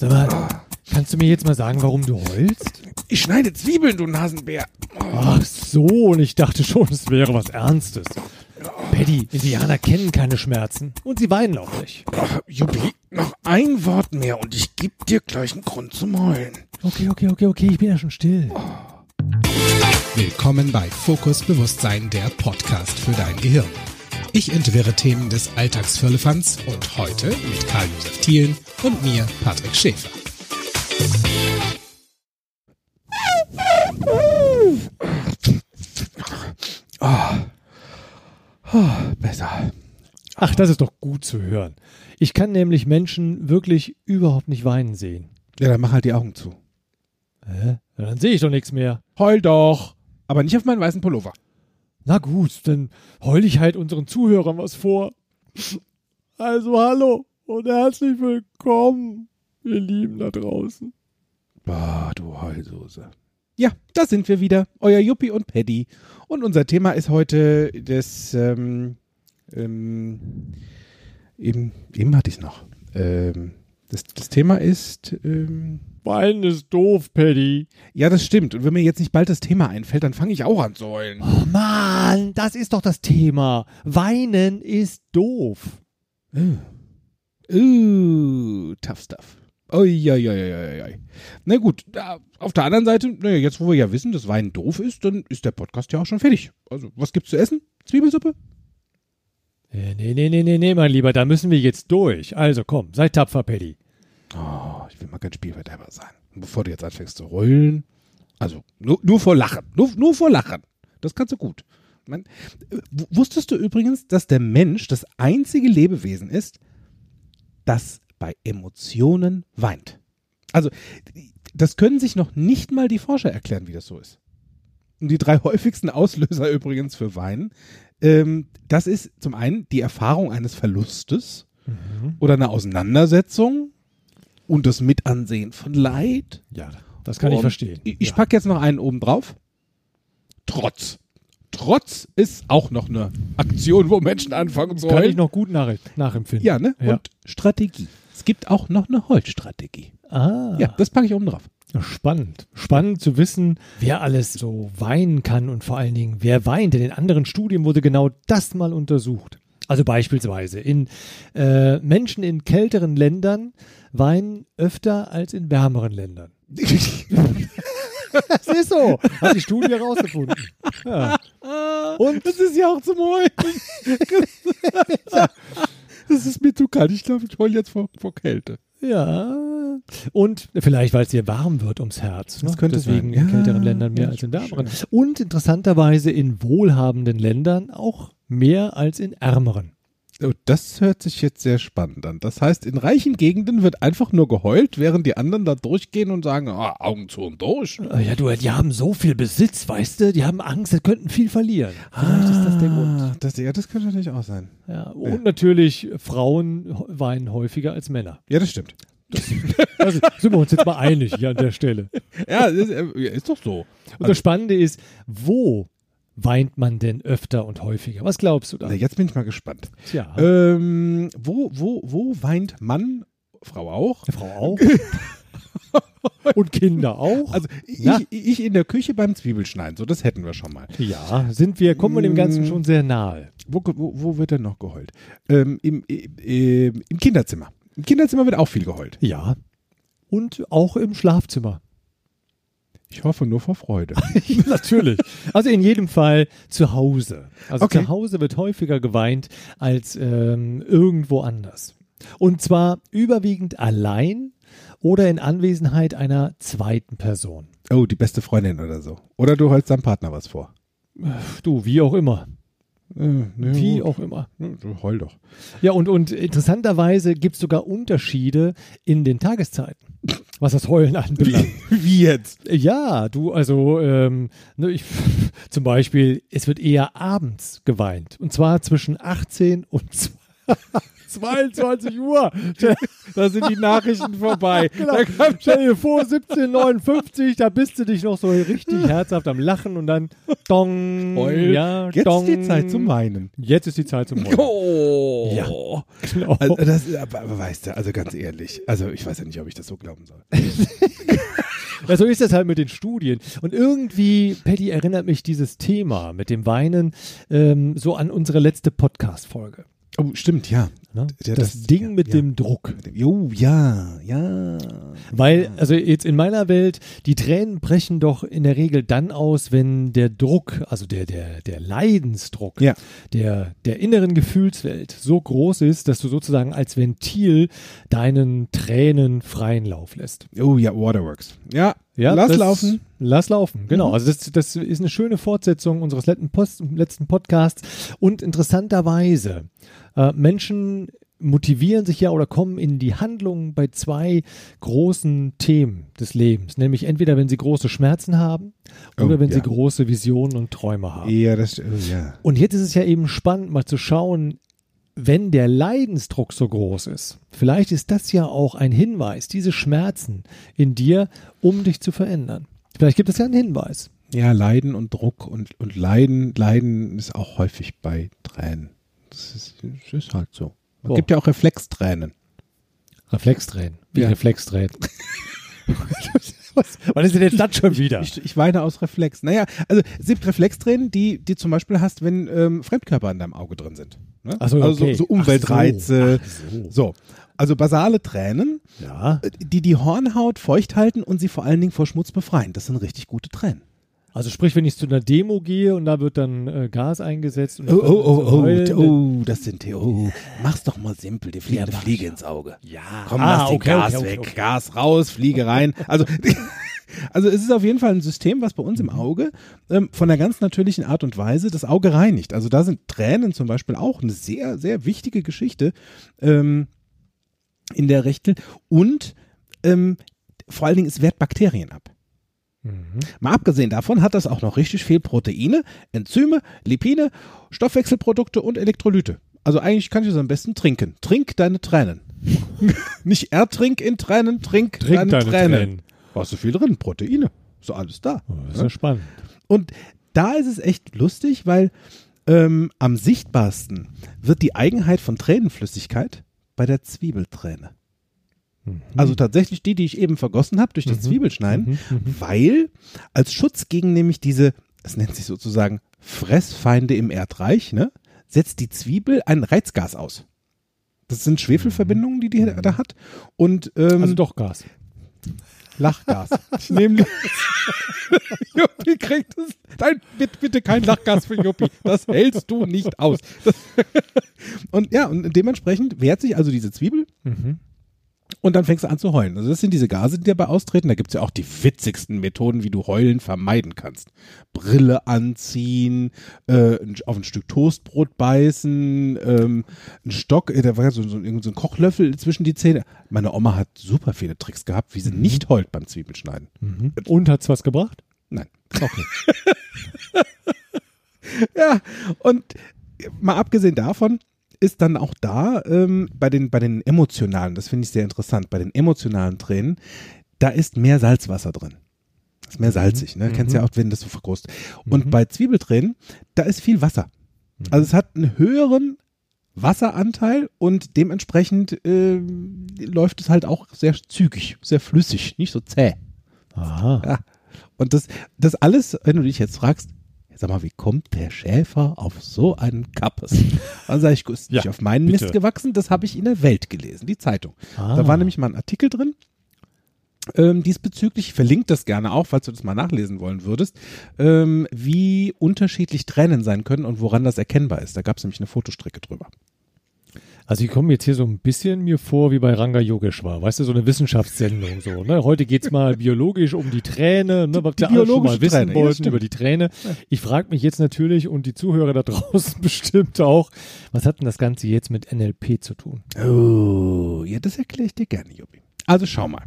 Sag mal, kannst du mir jetzt mal sagen, warum du heulst? Ich schneide Zwiebeln, du Nasenbär. Ach so, und ich dachte schon, es wäre was Ernstes. Paddy, Indianer kennen keine Schmerzen und sie weinen auch nicht. Ach, Juppie, noch ein Wort mehr und ich geb dir gleich einen Grund zum Heulen. Okay, okay, okay, okay, ich bin ja schon still. Willkommen bei Fokus Bewusstsein, der Podcast für dein Gehirn. Ich entwirre Themen des Alltagsfirlefanz und heute mit Karl-Josef Thielen und mir, Patrick Schäfer. Besser. Ach, das ist doch gut zu hören. Ich kann nämlich Menschen wirklich überhaupt nicht weinen sehen. Ja, dann mach halt die Augen zu. Hä? Ja, dann sehe ich doch nichts mehr. Heul doch. Aber nicht auf meinen weißen Pullover. Na gut, dann heul ich halt unseren Zuhörern was vor. Also hallo und herzlich willkommen, ihr Lieben da draußen. Bah, du Heulsoße. Ja, da sind wir wieder. Euer Juppie und Paddy. Und unser Thema ist heute das, ähm, ähm, eben, eben hatte ich es noch. Ähm, das, das Thema ist, ähm, Weinen ist doof, Paddy. ja, das stimmt. Und wenn mir jetzt nicht bald das Thema einfällt, dann fange ich auch an zu heulen. Oh Mann, das ist doch das Thema. Weinen ist doof. Uh, tough stuff. Uiuiuiui. Na gut, auf der anderen Seite, naja, jetzt wo wir ja wissen, dass Wein doof ist, dann ist der Podcast ja auch schon fertig. Also, was gibt's zu essen? Zwiebelsuppe? Äh, Nee, nee, nee, nee, nee, mein Lieber, da müssen wir jetzt durch. Also komm, sei tapfer, Paddy. Oh, ich will mal kein Spielverderber sein. Und bevor du jetzt anfängst zu heulen, also nur, nur vor Lachen, nur, nur vor Lachen. Das kannst du gut. Man, wusstest du übrigens, dass der Mensch das einzige Lebewesen ist, das bei Emotionen weint? Also, das können sich noch nicht mal die Forscher erklären, wie das so ist. Und die drei häufigsten Auslöser übrigens für Weinen, ähm, das ist zum einen die Erfahrung eines Verlustes oder eine Auseinandersetzung und das Mitansehen von Leid. Ja, das kann ich Und verstehen. Ich, ich ja. packe jetzt noch einen oben drauf. Trotz. Trotz ist auch noch eine Aktion, wo Menschen anfangen zu kann heulen. ich noch gut nach, nachempfinden. ja, ne? Ja. Und Strategie. Es gibt auch noch eine Heulstrategie. Ah, Ja, das packe ich oben drauf. spannend. Spannend zu wissen, wer alles so weinen kann und vor allen Dingen, wer weint. Denn in anderen Studien wurde genau das mal untersucht. Also beispielsweise in äh, Menschen in kälteren Ländern weinen öfter als in wärmeren Ländern. Das ist so. Hat die Studie herausgefunden. Ja. Und das ist ja auch zum Heulen. das ist mir zu kalt. Ich glaube, ich heule jetzt vor, vor Kälte. Ja. Und vielleicht, weil es dir warm wird ums Herz. Das ne? könnte Deswegen sein. in Ja, kälteren Ländern mehr ja, als in wärmeren. Und interessanterweise in wohlhabenden Ländern auch mehr als in ärmeren. Oh, das hört sich jetzt sehr spannend an. Das heißt, in reichen Gegenden wird einfach nur geheult, während die anderen da durchgehen und sagen, ah, Augen zu und durch. Äh, Ja, du, die haben so viel Besitz, weißt du? Die haben Angst, sie könnten viel verlieren. Vielleicht ist das der Grund. Ah, Das, ja, das könnte natürlich auch sein. Ja, und natürlich, Frauen weinen häufiger als Männer. Ja, das stimmt. Also sind wir uns jetzt mal einig hier an der Stelle. Ja, das, äh, ja, ist doch so. Und das Spannende ist, wo weint man denn öfter und häufiger? Was glaubst du da? Na, jetzt bin ich mal gespannt. Tja, Ähm, wo, wo, wo weint Mann, Frau auch? Frau auch. und Kinder auch. Also ich, ich in der Küche beim Zwiebelschneiden, so das hätten wir schon mal. ja, sind wir, kommen wir dem Ganzen Mm. schon sehr nahe. Wo, wo, wo wird denn noch geheult? Ähm, im, im, Im Kinderzimmer. Im Kinderzimmer wird auch viel geheult. Ja. Und auch im Schlafzimmer. Ich hoffe nur vor Freude. Natürlich. Also in jedem Fall zu Hause. Also Okay. zu Hause wird häufiger geweint als ähm, irgendwo anders. Und zwar überwiegend allein oder in Anwesenheit einer zweiten Person. Oh, die beste Freundin oder so. Oder du holst deinem Partner was vor. Du, wie auch immer. Äh, ne, Wie gut. auch immer. Ne, Du heul doch. Ja, und, und interessanterweise gibt es sogar Unterschiede in den Tageszeiten, was das Heulen anbelangt. Wie jetzt? Ja, du, also ähm, ne, ich, zum Beispiel, es wird eher abends geweint. Und zwar zwischen 18 und 22 Uhr. Da sind die Nachrichten vorbei. Genau. Stell dir vor, 1759, da bist du dich noch so richtig herzhaft am Lachen und dann dong. Heul. Ja, Jetzt dong. ist die Zeit zum Weinen. Jetzt ist die Zeit zum. Oh. Oh. Ja, genau. Also, das, aber, aber weißt du, also ganz ehrlich, also ich weiß ja nicht, ob ich das so glauben soll. Ja, so ist das halt mit den Studien. Und irgendwie, Patty, erinnert mich dieses Thema mit dem Weinen ähm, so an unsere letzte Podcast-Folge. Oh, stimmt, ja. Ne? Ja, das, das- Ding ja, mit ja. dem Druck. Jo, ja, ja. Weil, also jetzt in meiner Welt, die Tränen brechen doch in der Regel dann aus, wenn der Druck, also der, der, der Leidensdruck Ja. der, der inneren Gefühlswelt so groß ist, dass du sozusagen als Ventil deinen Tränen freien Lauf lässt. Oh ja, Waterworks. Ja, Ja, lass das- laufen. Lass laufen, genau. Mhm. Also das, das ist eine schöne Fortsetzung unseres letzten, Post, letzten Podcasts. Und interessanterweise, äh, Menschen motivieren sich ja oder kommen in die Handlung bei zwei großen Themen des Lebens. Nämlich entweder, wenn sie große Schmerzen haben oder Oh, wenn sie ja. große Visionen und Träume haben. Ja, das, oh, ja. Und jetzt ist es ja eben spannend, mal zu schauen, wenn der Leidensdruck so groß ist, vielleicht ist das ja auch ein Hinweis, diese Schmerzen in dir, um dich zu verändern. Vielleicht gibt es ja einen Hinweis. Ja, Leiden und Druck und, und Leiden, Leiden ist auch häufig bei Tränen. Das ist, das ist halt so. Es gibt ja auch Reflextränen. Reflextränen. Wie Ja. Reflextränen. was, was ist denn jetzt das schon wieder? Ich, ich weine aus Reflex. Naja, also es gibt Reflextränen, die, die zum Beispiel hast, wenn ähm, Fremdkörper in deinem Auge drin sind. Ne? Ach so, also okay. so, so Umweltreize. Ach so. Ach so. so. Also basale Tränen, Ja. äh, die die Hornhaut feucht halten und sie vor allen Dingen vor Schmutz befreien. Das sind richtig gute Tränen. Also sprich, wenn ich zu einer Demo gehe und da wird dann äh, Gas eingesetzt und Oh, oh, oh, oh, oh, das sind die, oh, mach's doch mal simpel, dir fliegt Ja, eine Fliege ins Auge. Ja. Komm, Ah, lass den okay, Gas okay, okay, weg. Gas raus, Fliege rein. Also, also es ist auf jeden Fall ein System, was bei uns Mhm. im Auge ähm, von einer ganz natürlichen Art und Weise das Auge reinigt. Also da sind Tränen zum Beispiel auch eine sehr, sehr wichtige Geschichte ähm, in der Rechtel und ähm, vor allen Dingen es wehrt Bakterien ab. Mhm. Mal abgesehen davon hat das auch noch richtig viel Proteine, Enzyme, Lipide, Stoffwechselprodukte und Elektrolyte. Also eigentlich kann ich es am besten trinken. Trink deine Tränen. Nicht ertrink in Tränen, trink, Trink deine, deine Tränen. Tränen. Da ist so viel drin, Proteine. So alles da. Oh, das ist ja spannend. Und da ist es echt lustig, weil ähm, am sichtbarsten wird die Eigenheit von Tränenflüssigkeit bei der Zwiebelträne. Mhm. Also tatsächlich die, die ich eben vergossen habe durch das Mhm. Zwiebelschneiden, Mhm, mhm. weil als Schutz gegen nämlich diese, es nennt sich sozusagen Fressfeinde im Erdreich, ne, setzt die Zwiebel ein Reizgas aus. Das sind Schwefelverbindungen, die die da hat. Und ähm, Also doch Gas. Lachgas. Ich nehme Juppie kriegt es. Nein, bitte, bitte kein Lachgas für Juppie. Das hältst du nicht aus. Das und ja, und dementsprechend wehrt sich also diese Zwiebel Mhm. Und dann fängst du an zu heulen. Also das sind diese Gase, die dabei austreten. Da gibt's ja auch die witzigsten Methoden, wie du Heulen vermeiden kannst. Brille anziehen, äh, auf ein Stück Toastbrot beißen, ähm, ein Stock, äh, da war so, so, so ein Kochlöffel zwischen die Zähne. Meine Oma hat super viele Tricks gehabt, wie sie nicht heult beim Zwiebelschneiden. Mhm. Und hat's was gebracht? Nein. Okay. Ja, und mal abgesehen davon ist dann auch da ähm, bei, den, bei den emotionalen, das finde ich sehr interessant, bei den emotionalen Tränen, da ist mehr Salzwasser drin. Ist mehr salzig, ne? Kennst ja auch, wenn das so vergroßt. Und Mhm. bei Zwiebeltränen, da ist viel Wasser. Also es hat einen höheren Wasseranteil und dementsprechend ähm, läuft es halt auch sehr zügig, sehr flüssig, nicht so zäh. Aha. Ja. Und das, das alles, wenn du dich jetzt fragst, sag mal, wie kommt der Schäfer auf so einen Kappes? Dann sage ich, ist nicht Ja, auf meinen bitte. Mist gewachsen, das habe ich in der Welt gelesen, die Zeitung. Ah. Da war nämlich mal ein Artikel drin. Ähm, diesbezüglich, ich verlinke das gerne auch, falls du das mal nachlesen wollen würdest, ähm, wie unterschiedlich Tränen sein können und woran das erkennbar ist. Da gab es nämlich eine Fotostrecke drüber. Also ich komme jetzt hier so ein bisschen mir vor wie bei Ranga Yogeshwar, weißt du, so eine Wissenschaftssendung so. Ne? Heute geht's mal biologisch um die Träne, ne, was Die wir alle schon mal wissen Träne, wollten über die Träne. Ich frage mich jetzt natürlich und die Zuhörer da draußen bestimmt auch, was hat denn das Ganze jetzt mit NLP zu tun? Oh, ja, das erkläre ich dir gerne, Jubi. Also schau mal.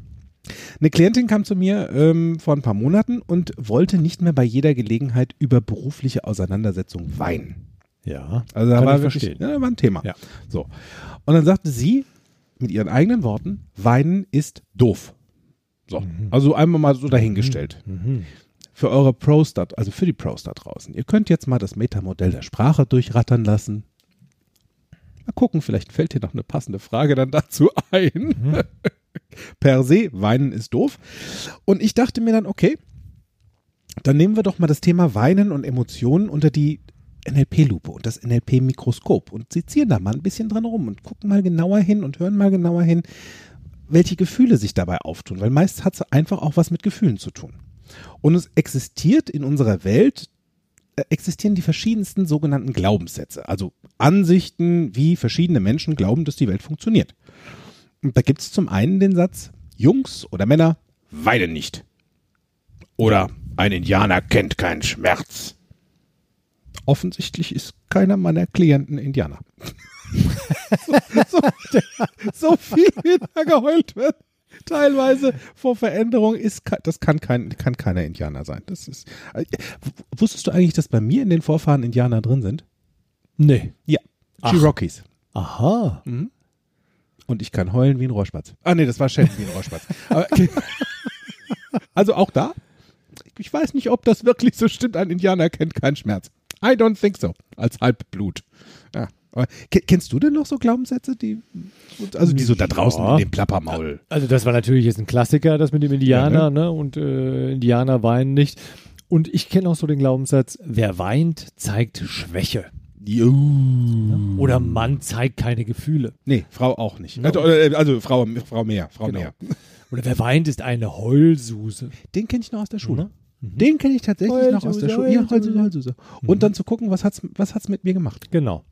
Eine Klientin kam zu mir ähm, vor ein paar Monaten und wollte nicht mehr bei jeder Gelegenheit über berufliche Auseinandersetzung weinen. Ja, Also da war ich wirklich, ja, war ein Thema. Ja. So. Und dann sagte sie mit ihren eigenen Worten, weinen ist doof. So. Mhm. Also einmal mal so dahingestellt. Mhm. Für eure Pros da, also für die Pros da draußen. Ihr könnt jetzt mal das Metamodell der Sprache durchrattern lassen. Mal gucken, vielleicht fällt dir noch eine passende Frage dann dazu ein. Mhm. per se, weinen ist doof. Und ich dachte mir dann, okay, dann nehmen wir doch mal das Thema Weinen und Emotionen unter die NLP-Lupe und das NLP-Mikroskop und sezieren da mal ein bisschen dran rum und gucken mal genauer hin und hören mal genauer hin, welche Gefühle sich dabei auftun, weil meist hat es einfach auch was mit Gefühlen zu tun. Und es existiert in unserer Welt, äh, existieren die verschiedensten sogenannten Glaubenssätze, also Ansichten, wie verschiedene Menschen glauben, dass die Welt funktioniert. Und da gibt es zum einen den Satz, Jungs oder Männer weinen nicht. Oder ein Indianer kennt keinen Schmerz. Offensichtlich ist keiner meiner Klienten Indianer. so, so, so, viel wie da geheult wird, teilweise vor Veränderung, ist, das kann, kein, kann keiner Indianer sein. Das ist, äh, wusstest du eigentlich, dass bei mir in den Vorfahren Indianer drin sind? Nee. Ja. Cherokees. Aha. Mhm. Und ich kann heulen wie ein Rohrspatz. Ah, nee, das war Shen wie ein Rohrspatz. also auch da, ich weiß nicht, ob das wirklich so stimmt. Ein Indianer kennt keinen Schmerz. I don't think so. Als Halbblut. Ja. Kennst du denn noch so Glaubenssätze, die, also die so da draußen ja. in dem Plappermaul? Also das war natürlich jetzt ein Klassiker, das mit dem Indianer, ja, ne? ne? Und äh, Indianer weinen nicht. Und ich kenne auch so den Glaubenssatz, wer weint, zeigt Schwäche. Uh. Oder Mann zeigt keine Gefühle. Nee, Frau auch nicht. No. Also, äh, also, Frau, Frau mehr, Frau genau. mehr. Oder wer weint, ist eine Heulsuse. Den kenne ich noch aus der Schule. Mhm. Den kenne ich tatsächlich Heulsuse, noch aus der Schule. Ja, Heulsuse, Heulsuse. Und mhm. dann zu gucken, was hat's, was hat's mit mir gemacht. Genau.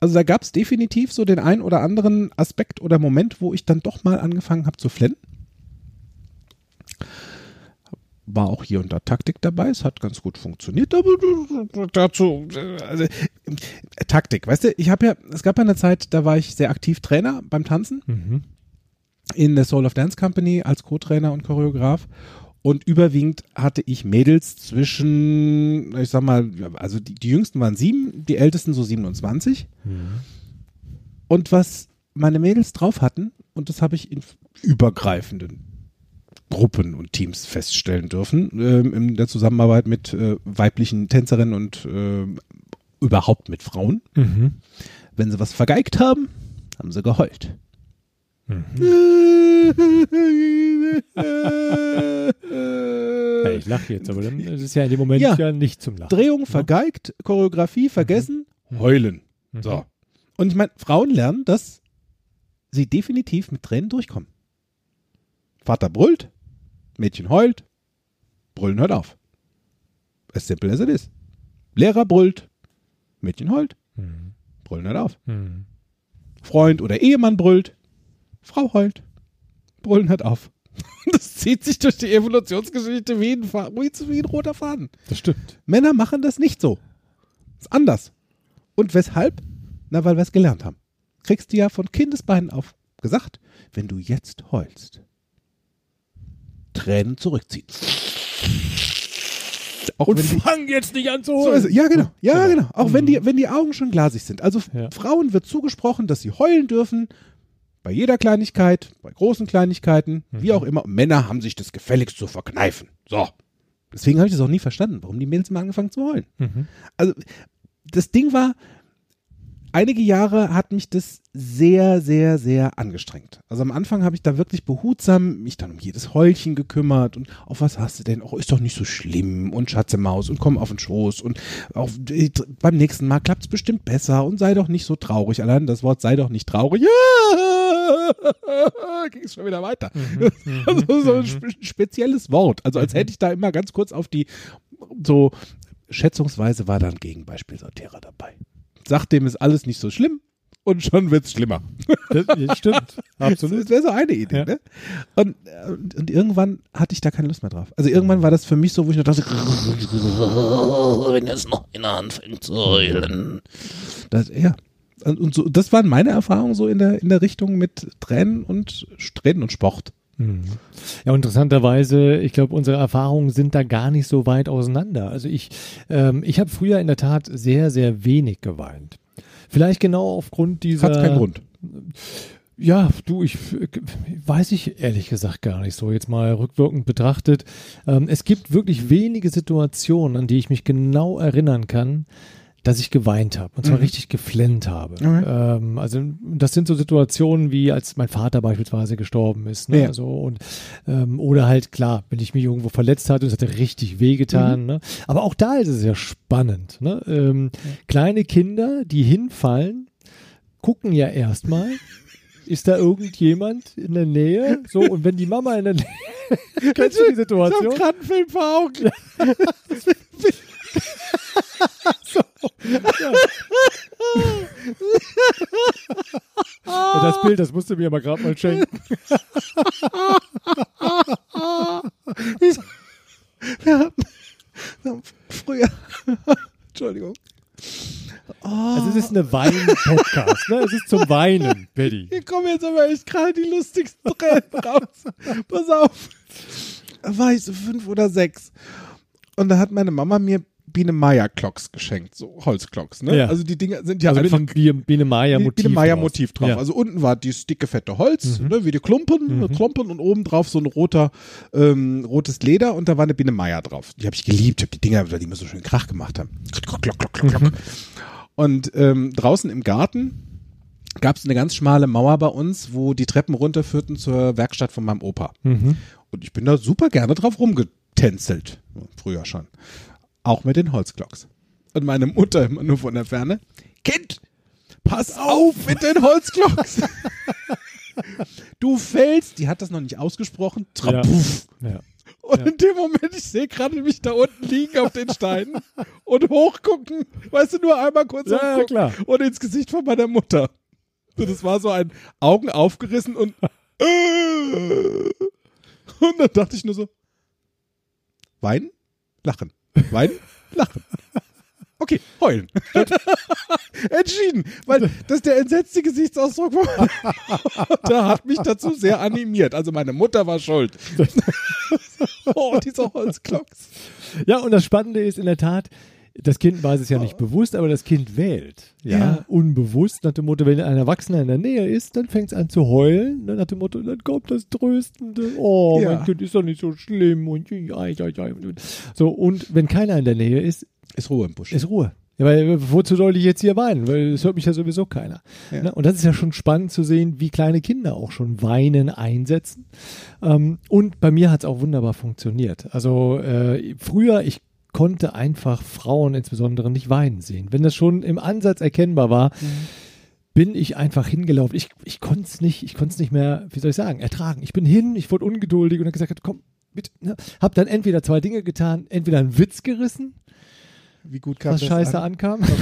Also da gab es definitiv so den einen oder anderen Aspekt oder Moment, wo ich dann doch mal angefangen habe zu flennen war auch hier und da Taktik dabei. Es hat ganz gut funktioniert, aber dazu also, Taktik, weißt du, ich habe ja, es gab ja eine Zeit, da war ich sehr aktiv Trainer beim Tanzen mhm. in der Soul of Dance Company als Co-Trainer und Choreograf und überwiegend hatte ich Mädels zwischen, ich sag mal, also die, die jüngsten waren sieben, die ältesten so 27. Mhm. Und was meine Mädels drauf hatten, und das habe ich in übergreifenden Gruppen und Teams feststellen dürfen ähm, in der Zusammenarbeit mit äh, weiblichen Tänzerinnen und äh, überhaupt mit Frauen. Mhm. Wenn sie was vergeigt haben, haben sie geheult. Mhm. ja, ich lache jetzt, aber dann ist es ja in dem Moment ja, ja nicht zum Lachen. Drehung ne? vergeigt, Choreografie vergessen, mhm. heulen. Mhm. So. Und ich meine, Frauen lernen, dass sie definitiv mit Tränen durchkommen. Vater brüllt, Mädchen heult, Brüllen hört auf. As simple as it is. Lehrer brüllt, Mädchen heult, mhm. Brüllen hört auf. Mhm. Freund oder Ehemann brüllt, Frau heult, Brüllen hört auf. Das zieht sich durch die Evolutionsgeschichte wie ein, wie ein roter Faden. Das stimmt. Männer machen das nicht so. Ist anders. Und weshalb? Na, weil wir es gelernt haben. Kriegst du ja von Kindesbeinen auf gesagt, wenn du jetzt heulst, Tränen zurückziehen. Auch und fang jetzt nicht an zu holen. So ja, genau. Ja, genau. genau. Auch mhm. wenn, die, wenn die Augen schon glasig sind. Also ja. Frauen wird zugesprochen, dass sie heulen dürfen. Bei jeder Kleinigkeit, bei großen Kleinigkeiten, mhm. wie auch immer. Männer haben sich das gefälligst zu verkneifen. So. Deswegen habe ich das auch nie verstanden, warum die Mädels mal angefangen zu heulen. Mhm. Also, das Ding war, einige Jahre hat mich das sehr, sehr, sehr angestrengt. Also am Anfang habe ich da wirklich behutsam mich dann um jedes Heulchen gekümmert und auf was hast du denn? Oh, ist doch nicht so schlimm und Schatze Maus und komm auf den Schoß und auch, beim nächsten Mal klappt es bestimmt besser und sei doch nicht so traurig. Allein das Wort sei doch nicht traurig. Ja, ging es schon wieder weiter. Mhm, also so ein mhm. spezielles Wort. Also als hätte ich da immer ganz kurz auf die so schätzungsweise war dann Gegenbeispiel Sortierer dabei sagt dem ist alles nicht so schlimm und schon wird es schlimmer. Das, stimmt, absolut. Das wäre so eine Idee. Ja. Ne? Und, und, und, irgendwann hatte ich da keine Lust mehr drauf. Also irgendwann war das für mich so, wo ich noch dachte, wenn es noch in der Hand fängt zu heulen. Das, ja. Und so, das waren meine Erfahrungen so in der, in der Richtung mit Tränen und Tränen und Sport. Mhm. Ja, interessanterweise, ich glaube, unsere Erfahrungen sind da gar nicht so weit auseinander. Also ich, ähm, ich habe früher in der Tat sehr, sehr wenig geweint. Vielleicht genau aufgrund dieser. Hat keinen Grund. Ja, du, ich weiß ich ehrlich gesagt gar nicht so. Jetzt mal rückwirkend betrachtet. Ähm, es gibt wirklich wenige Situationen, an die ich mich genau erinnern kann, dass ich geweint habe und zwar Mhm. richtig geflennt habe. Okay. Ähm, also das sind so Situationen wie als mein Vater beispielsweise gestorben ist. Ne? Ja. Also, und, ähm, oder halt klar, wenn ich mich irgendwo verletzt hatte und es hatte richtig wehgetan. Mhm. Ne? Aber auch da ist es ja spannend. Ne? Ähm, Kleine Kinder, die hinfallen, gucken ja erstmal. Ist da irgendjemand in der Nähe? So, und wenn die Mama in der Nähe. Kennst du die Ich Situation? habe gerade einen Film vor Augen. Ja, das Bild, das musst du mir aber gerade mal schenken. Wir haben früher. Entschuldigung. Also es ist eine Wein-Podcast, ne? Es ist zum Weinen, Betty. Hier kommen jetzt aber echt gerade die lustigsten Tränen raus. Pass auf. Da war ich so fünf oder sechs. Und da hat meine Mama mir Biene Meier Klocks geschenkt, so Holzklocks, ne? Ja. Also die Dinger sind ja Also mit einfach einem Biene, Biene Meier Motiv. Ein Meier drauf. Motiv drauf. Ja. Also unten war dieses dicke, fette Holz, Mhm. ne, wie die Klumpen, Klumpen und oben drauf so ein roter, ähm, rotes Leder und da war eine Biene Meier drauf. Die habe ich geliebt. Ich habe die Dinger, weil die immer so schön Krach gemacht haben. Klock, klock, klock, klock. Mhm. Und ähm, draußen im Garten gab es eine ganz schmale Mauer bei uns, wo die Treppen runterführten zur Werkstatt von meinem Opa. Mhm. Und ich bin da super gerne drauf rumgetänzelt. Früher schon. Auch mit den Holzklocks. Und meine Mutter immer nur von der Ferne. Kind, pass auf mit den Holzklocks. du fällst. Die hat das noch nicht ausgesprochen. Trapuff. Ja. Und Ja. in dem Moment, ich sehe gerade mich da unten liegen auf den Steinen und hochgucken. Weißt du, nur einmal kurz Ja, ja, hochgucken klar. und ins Gesicht von meiner Mutter. Und es war so ein Augen aufgerissen und und dann dachte ich nur so, weinen, lachen, weinen, lachen. Okay, heulen. Entschieden, weil das der entsetzte Gesichtsausdruck war. da hat mich dazu sehr animiert. Also meine Mutter war schuld. oh, diese Holzklocks. ja, und das Spannende ist in der Tat, das Kind weiß es ja nicht bewusst, aber das Kind wählt. Ja, Ja. unbewusst nach dem Motto, wenn ein Erwachsener in der Nähe ist, dann fängt es an zu heulen. Dann nach dem Motto, dann kommt das Tröstende. Oh, Ja. mein Kind ist doch nicht so schlimm. Und. So, und wenn keiner in der Nähe ist, Ist Ruhe im Busch. ist Ruhe. Ja, weil wozu soll ich jetzt hier weinen? Weil es hört mich ja sowieso keiner. Ja. Ne? Und das ist ja schon spannend zu sehen, wie kleine Kinder auch schon Weinen einsetzen. Ähm, und bei mir hat es auch wunderbar funktioniert. Also äh, früher, ich konnte einfach Frauen insbesondere nicht weinen sehen. Wenn das schon im Ansatz erkennbar war, bin ich einfach hingelaufen. Ich, ich konnte es nicht, ich konnte es nicht mehr, wie soll ich sagen, ertragen. Ich bin hin, ich wurde ungeduldig und habe gesagt, komm, bitte. Ne? Hab dann entweder zwei Dinge getan, entweder einen Witz gerissen, Wie gut kam was das scheiße an? ankam.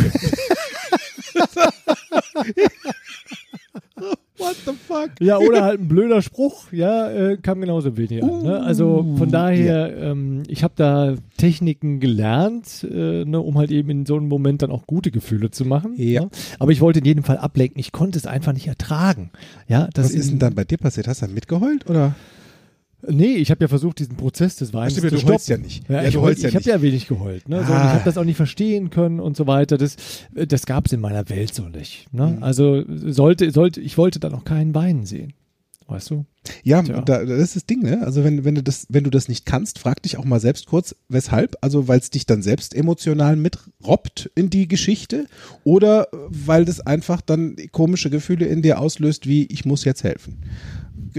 What the fuck? Ja, oder halt ein blöder Spruch, ja, äh, kam genauso wenig an. Ne? Also von daher, ähm, ich habe da Techniken gelernt, äh, ne, um halt eben in so einem Moment dann auch gute Gefühle zu machen. Ja. Ne? Aber ich wollte in jedem Fall ablenken. Ich konnte es einfach nicht ertragen. Ja, das Was ist denn dann bei dir passiert? Hast du dann mitgeheult oder? Nee, ich habe ja versucht, diesen Prozess des Weins Stimmt, zu du stoppen. heulst ja nicht. Ja, Ja, ich heul- ja ich habe ja wenig geheult. Ne? So, Ah. ich habe das auch nicht verstehen können und so weiter. Das, äh, das gab es in meiner Welt so nicht. Ne? Mhm. Also sollte, sollte, ich wollte dann auch keinen Wein sehen. Weißt du? Ja, da, das ist das Ding, ne? Also wenn, wenn du das, wenn du das nicht kannst, frag dich auch mal selbst kurz, weshalb? Also weil es dich dann selbst emotional mitrobbt in die Geschichte oder äh, weil das einfach dann komische Gefühle in dir auslöst, wie ich muss jetzt helfen.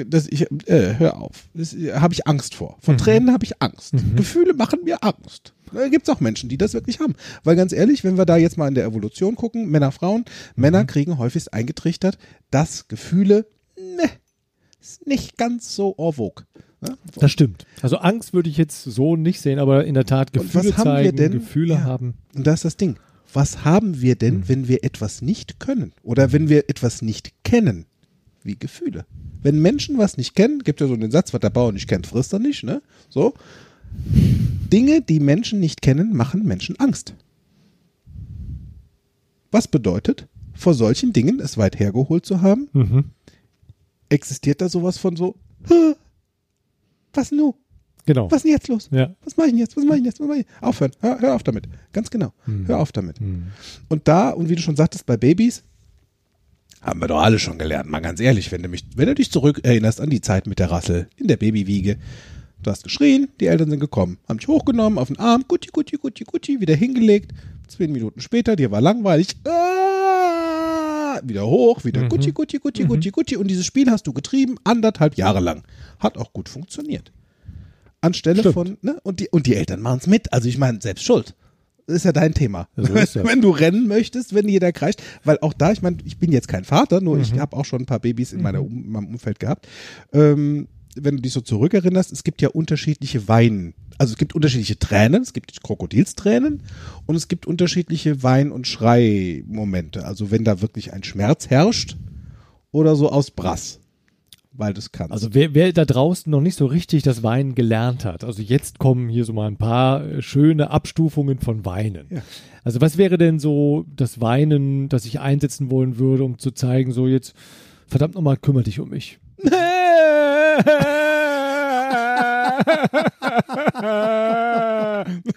Das, ich, äh, hör auf. Das äh, habe ich Angst vor. Vor Tränen habe ich Angst. Gefühle machen mir Angst. Da gibt es auch Menschen, die das wirklich haben. Weil ganz ehrlich, wenn wir da jetzt mal in der Evolution gucken, Männer, Frauen, Männer kriegen häufigst eingetrichtert, dass Gefühle, ne, ist nicht ganz so vogue. Ne? Das stimmt. Also Angst würde ich jetzt so nicht sehen, aber in der Tat Und was Gefühle haben wir zeigen, denn? Gefühle Ja. haben. Und das ist das Ding. Was haben wir denn, wenn wir etwas nicht können? Oder wenn wir etwas nicht kennen? Wie Gefühle. Wenn Menschen was nicht kennen, gibt ja so den Satz, was der Bauer nicht kennt, frisst er nicht, ne? So. Dinge, die Menschen nicht kennen, machen Menschen Angst. Was bedeutet, vor solchen Dingen es weit hergeholt zu haben, Mhm. existiert da sowas von so, "Hä? was nu? Genau. Was ist denn jetzt los? Ja. Was mache ich denn jetzt? Was mache ich denn jetzt? Was mach ich? Aufhören. Hör, hör auf damit. Ganz genau. Hm. Hör auf damit. Hm. Und da, und wie du schon sagtest, bei Babys, haben wir doch alle schon gelernt, mal ganz ehrlich, wenn du mich, wenn du dich zurück erinnerst an die Zeit mit der Rassel in der Babywiege, Du hast geschrien, die Eltern sind gekommen, haben dich hochgenommen, auf den Arm, gutti, gutti, gutti, gutti, wieder hingelegt. Zehn Minuten später, dir war langweilig, ah, wieder hoch, wieder Mhm. gutti, gutti, gutti, gutti, gutti. Und dieses Spiel hast du getrieben, anderthalb Jahre lang. Hat auch gut funktioniert. Anstelle Stimmt. von, ne, und die, und die Eltern machen es mit. Also ich meine, selbst schuld. Ist ja dein Thema. So. Wenn du rennen möchtest, wenn jeder kreischt, weil auch da, ich meine, ich bin jetzt kein Vater, nur Mhm. ich habe auch schon ein paar Babys in, meiner, um- in meinem Umfeld gehabt. Ähm, wenn du dich so zurückerinnerst, es gibt ja unterschiedliche Weinen. Also es gibt unterschiedliche Tränen, es gibt Krokodilstränen und es gibt unterschiedliche Wein- und Schreimomente. Also wenn da wirklich ein Schmerz herrscht oder so aus Brass, weil das kannst. Also wer, wer da draußen noch nicht so richtig das Weinen gelernt hat, also jetzt kommen hier so mal ein paar äh, schöne Abstufungen von Weinen. Ja. Also was wäre denn so das Weinen, das ich einsetzen wollen würde, um zu zeigen, so jetzt, verdammt nochmal, kümmere dich um mich.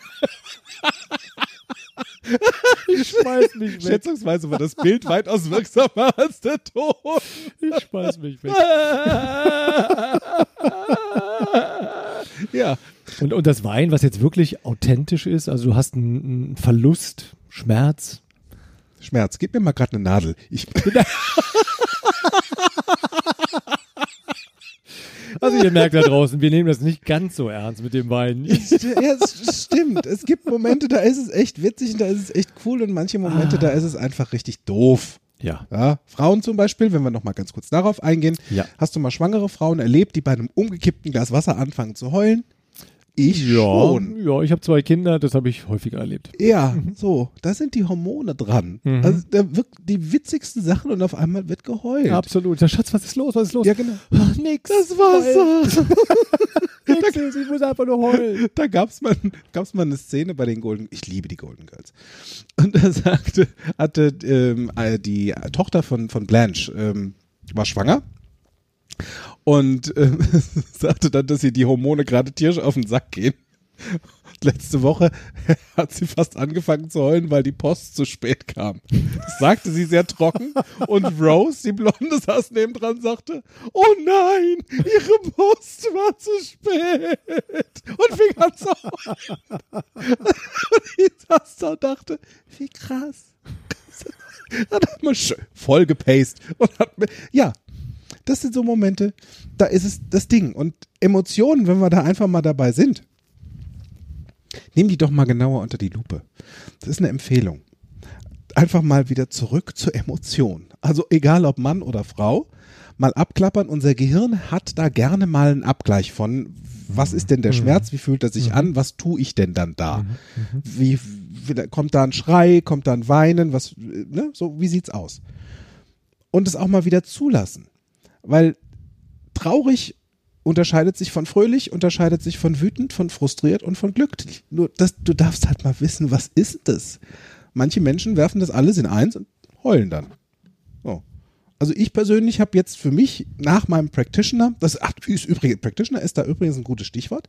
ich schmeiß mich weg. Schätzungsweise war das Bild weitaus wirksamer als der Ton. Ich schmeiß mich weg. Ja. Und, und das Weinen, was jetzt wirklich authentisch ist, also du hast einen, einen Verlust, Schmerz. Schmerz, gib mir mal gerade eine Nadel. Ich, Also ihr merkt da draußen, wir nehmen das nicht ganz so ernst mit dem Weinen. ja, es stimmt. Es gibt Momente, da ist es echt witzig und da ist es echt cool und manche Momente, da ist es einfach richtig doof. Ja. Ja, Frauen zum Beispiel, wenn wir noch mal ganz kurz darauf eingehen. Ja. Hast du mal schwangere Frauen erlebt, die bei einem umgekippten Glas Wasser anfangen zu heulen? Ich Ja, schon. ja, ich habe zwei Kinder, das habe ich häufiger erlebt. Ja, so, da sind die Hormone dran. Mhm. Also da wirkt die witzigsten Sachen und auf einmal wird geheult. Absolut. Ja, Schatz, was ist los? Was ist los? Ja, genau. Ach, nix. Das Wasser. Nix ist, ich muss einfach nur heulen. da gab's mal, gab's mal eine Szene bei den Golden, ich liebe die Golden Girls. Und da sagte, hatte ähm, äh, die Tochter von, von Blanche, ähm, war schwanger und ähm, sagte dann, dass ihr die Hormone gerade tierisch auf den Sack gehen. Letzte Woche hat sie fast angefangen zu heulen, weil die Post zu spät kam. Das sagte sie sehr trocken. Und Rose, die Blonde, saß nebendran sagte, oh nein, ihre Post war zu spät. Und fing an zu heulen. Und ich saß da und dachte, wie krass. Hat hat man schön voll gepaced und hat mir, ja, das sind so Momente, da ist es das Ding. Und Emotionen, wenn wir da einfach mal dabei sind, nimm die doch mal genauer unter die Lupe. Das ist eine Empfehlung. Einfach mal wieder zurück zur Emotion. Also egal ob Mann oder Frau, mal abklappern. Unser Gehirn hat da gerne mal einen Abgleich von, was ist denn der Schmerz, wie fühlt er sich an, was tue ich denn dann da? Wie, wie kommt da ein Schrei, kommt da ein Weinen, was, ne, so, wie sieht's aus? Und es auch mal wieder zulassen. Weil traurig unterscheidet sich von fröhlich, unterscheidet sich von wütend, von frustriert und von glücklich. Nur, das, du darfst halt mal wissen, was ist das? Manche Menschen werfen das alles in eins und heulen dann. So. Also ich persönlich habe jetzt für mich nach meinem Practitioner, das ach, ist übrigens, Practitioner ist da übrigens ein gutes Stichwort,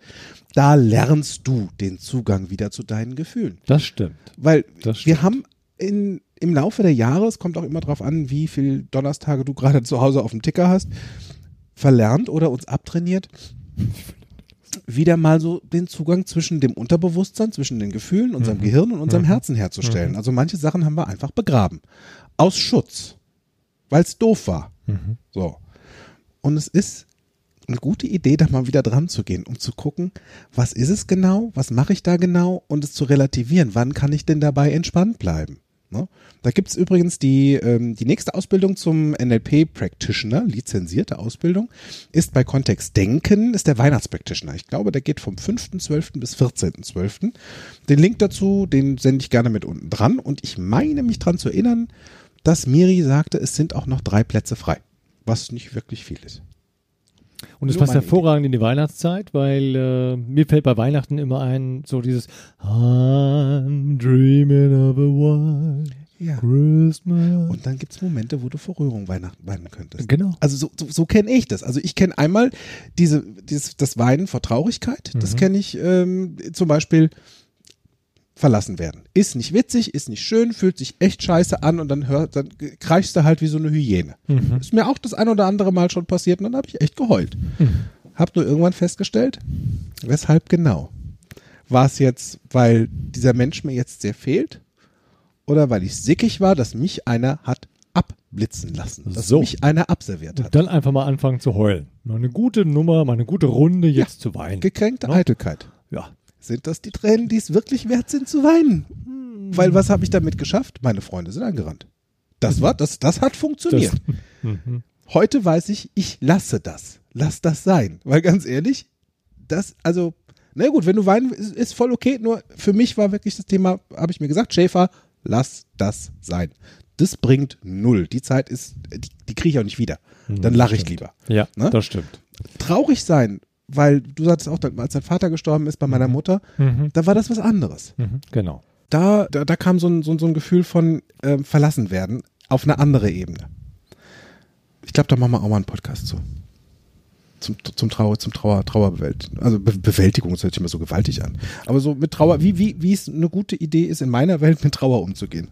da lernst du den Zugang wieder zu deinen Gefühlen. Das stimmt. Weil Das wir stimmt. haben in, im Laufe der Jahre, es kommt auch immer drauf an, wie viel Donnerstage du gerade zu Hause auf dem Ticker hast, verlernt oder uns abtrainiert, wieder mal so den Zugang zwischen dem Unterbewusstsein, zwischen den Gefühlen, unserem Gehirn und unserem Herzen herzustellen. Also manche Sachen haben wir einfach begraben. Aus Schutz. Weil es doof war. So. Und es ist eine gute Idee, da mal wieder dran zu gehen, um zu gucken, was ist es genau, was mache ich da genau und es zu relativieren. Wann kann ich denn dabei entspannt bleiben? Ne? Da gibt es übrigens die, ähm, die nächste Ausbildung zum NLP Practitioner, lizenzierte Ausbildung, ist bei Kontext Denken, ist der Weihnachtspractitioner. Ich glaube, der geht vom 5.12. bis 14.12. Den Link dazu, den sende ich gerne mit unten dran und ich meine mich dran zu erinnern, dass Miri sagte, es sind auch noch drei Plätze frei, was nicht wirklich viel ist. Und es passt hervorragend in die Weihnachtszeit, weil äh, mir fällt bei Weihnachten immer ein, so dieses I'm dreaming of a white Ja. Christmas. Und dann gibt's Momente, wo du vor Rührung Weihnachten weinen könntest. genau. Also so, so, so kenne ich das. Also ich kenne einmal diese, dieses, das Weinen vor Traurigkeit. Das kenne ich ähm, zum Beispiel verlassen werden. Ist nicht witzig, ist nicht schön, fühlt sich echt scheiße an und dann hört, dann kreichst du halt wie so eine Hyäne. Ist mir auch das ein oder andere Mal schon passiert und dann habe ich echt geheult. Hab nur irgendwann festgestellt, weshalb genau. War es jetzt, weil dieser Mensch mir jetzt sehr fehlt? Oder weil ich sickig war, dass mich einer hat abblitzen lassen, dass So. mich einer abserviert Und hat. dann einfach mal anfangen zu heulen. Mal eine gute Nummer, mal eine gute Runde jetzt zu weinen. Gekränkte Ne? Eitelkeit. Ja. Sind das die Tränen, die es wirklich wert sind zu weinen? Weil was habe ich damit geschafft? Meine Freunde sind angerannt. Das war, das, das hat funktioniert. Mhm. Heute weiß ich, ich lasse das. Lass das sein. Weil ganz ehrlich, das, also, na gut, wenn du weinen, ist, ist voll okay. Nur für mich war wirklich das Thema, habe ich mir gesagt, Schäfer, lass das sein. Das bringt null. Die Zeit ist, die, die kriege ich auch nicht wieder. Dann lache ich lieber. Ja, Ne? das stimmt. Traurig sein, weil du sagtest auch, als dein Vater gestorben ist bei meiner Mutter, Mhm. da war das was anderes. Mhm. Genau. Da, da, da kam so ein, so, ein- so ein Gefühl von ähm, verlassen werden auf eine andere Ebene. Ich glaube, da machen wir auch mal einen Podcast zu. Zum, zum Trauer, zum Trauer, Trauerbewältigung. Also Be Bewältigung, das hört sich immer so gewaltig an. Aber so mit Trauer, wie, wie, wie es eine gute Idee ist, in meiner Welt mit Trauer umzugehen.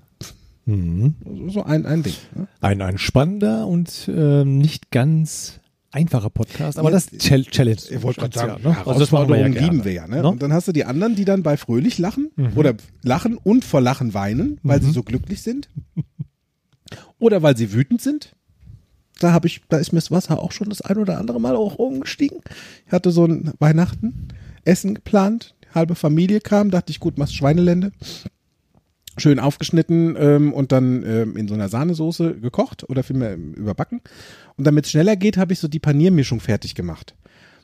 Mhm. So, ein, ein Ding. Ne? Ein, ein spannender und ähm, nicht ganz einfacher Podcast, aber das Challenge. Ich wollte gerade sagen, ja, ne? Also das machen wir ja lieben wir ja. Ne? Ne? Und dann hast du die anderen, die dann bei fröhlich lachen Mhm. oder lachen und vor Lachen weinen, weil sie so glücklich sind. Oder weil sie wütend sind. Da habe ich, da ist mir das Wasser auch schon das ein oder andere Mal auch umgestiegen. Ich hatte so ein Weihnachten Essen geplant, halbe Familie kam, dachte ich, gut, machst Schweinelende. Schön aufgeschnitten ähm, und dann ähm, in so einer Sahnesoße gekocht oder vielmehr überbacken. Und damit es schneller geht, habe ich so die Paniermischung fertig gemacht.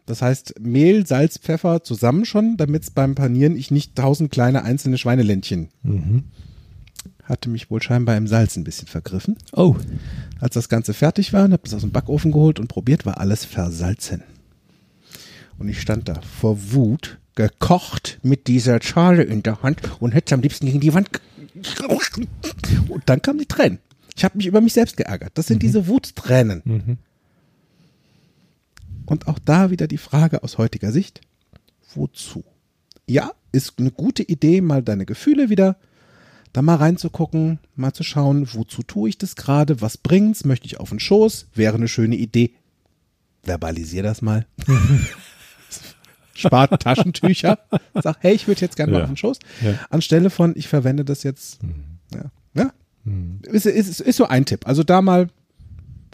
Das heißt, Mehl, Salz, Pfeffer zusammen schon, damit es beim Panieren ich nicht tausend kleine einzelne Schweineländchen. Mhm. Hatte mich wohl scheinbar im Salz ein bisschen vergriffen. Oh, Als das Ganze fertig war, habe das aus dem Backofen geholt und probiert, war alles versalzen. Und ich stand da vor Wut, gekocht mit dieser Schale in der Hand und hätte am liebsten gegen die Wand. Und dann kamen die Tränen. Ich habe mich über mich selbst geärgert. Das sind diese Wuttränen. Mhm. Und auch da wieder die Frage aus heutiger Sicht, wozu? Ja, ist eine gute Idee, mal deine Gefühle wieder da mal reinzugucken, mal zu schauen, wozu tue ich das gerade, was bringt's, möchte ich auf den Schoß, wäre eine schöne Idee. Verbalisier das mal. Spart Taschentücher. Sag, hey, ich würde jetzt gerne mal Ja. auf den Schoß. Ja. Anstelle von, ich verwende das jetzt. Ja. ja? Ist, ist, ist so ein Tipp. Also da mal,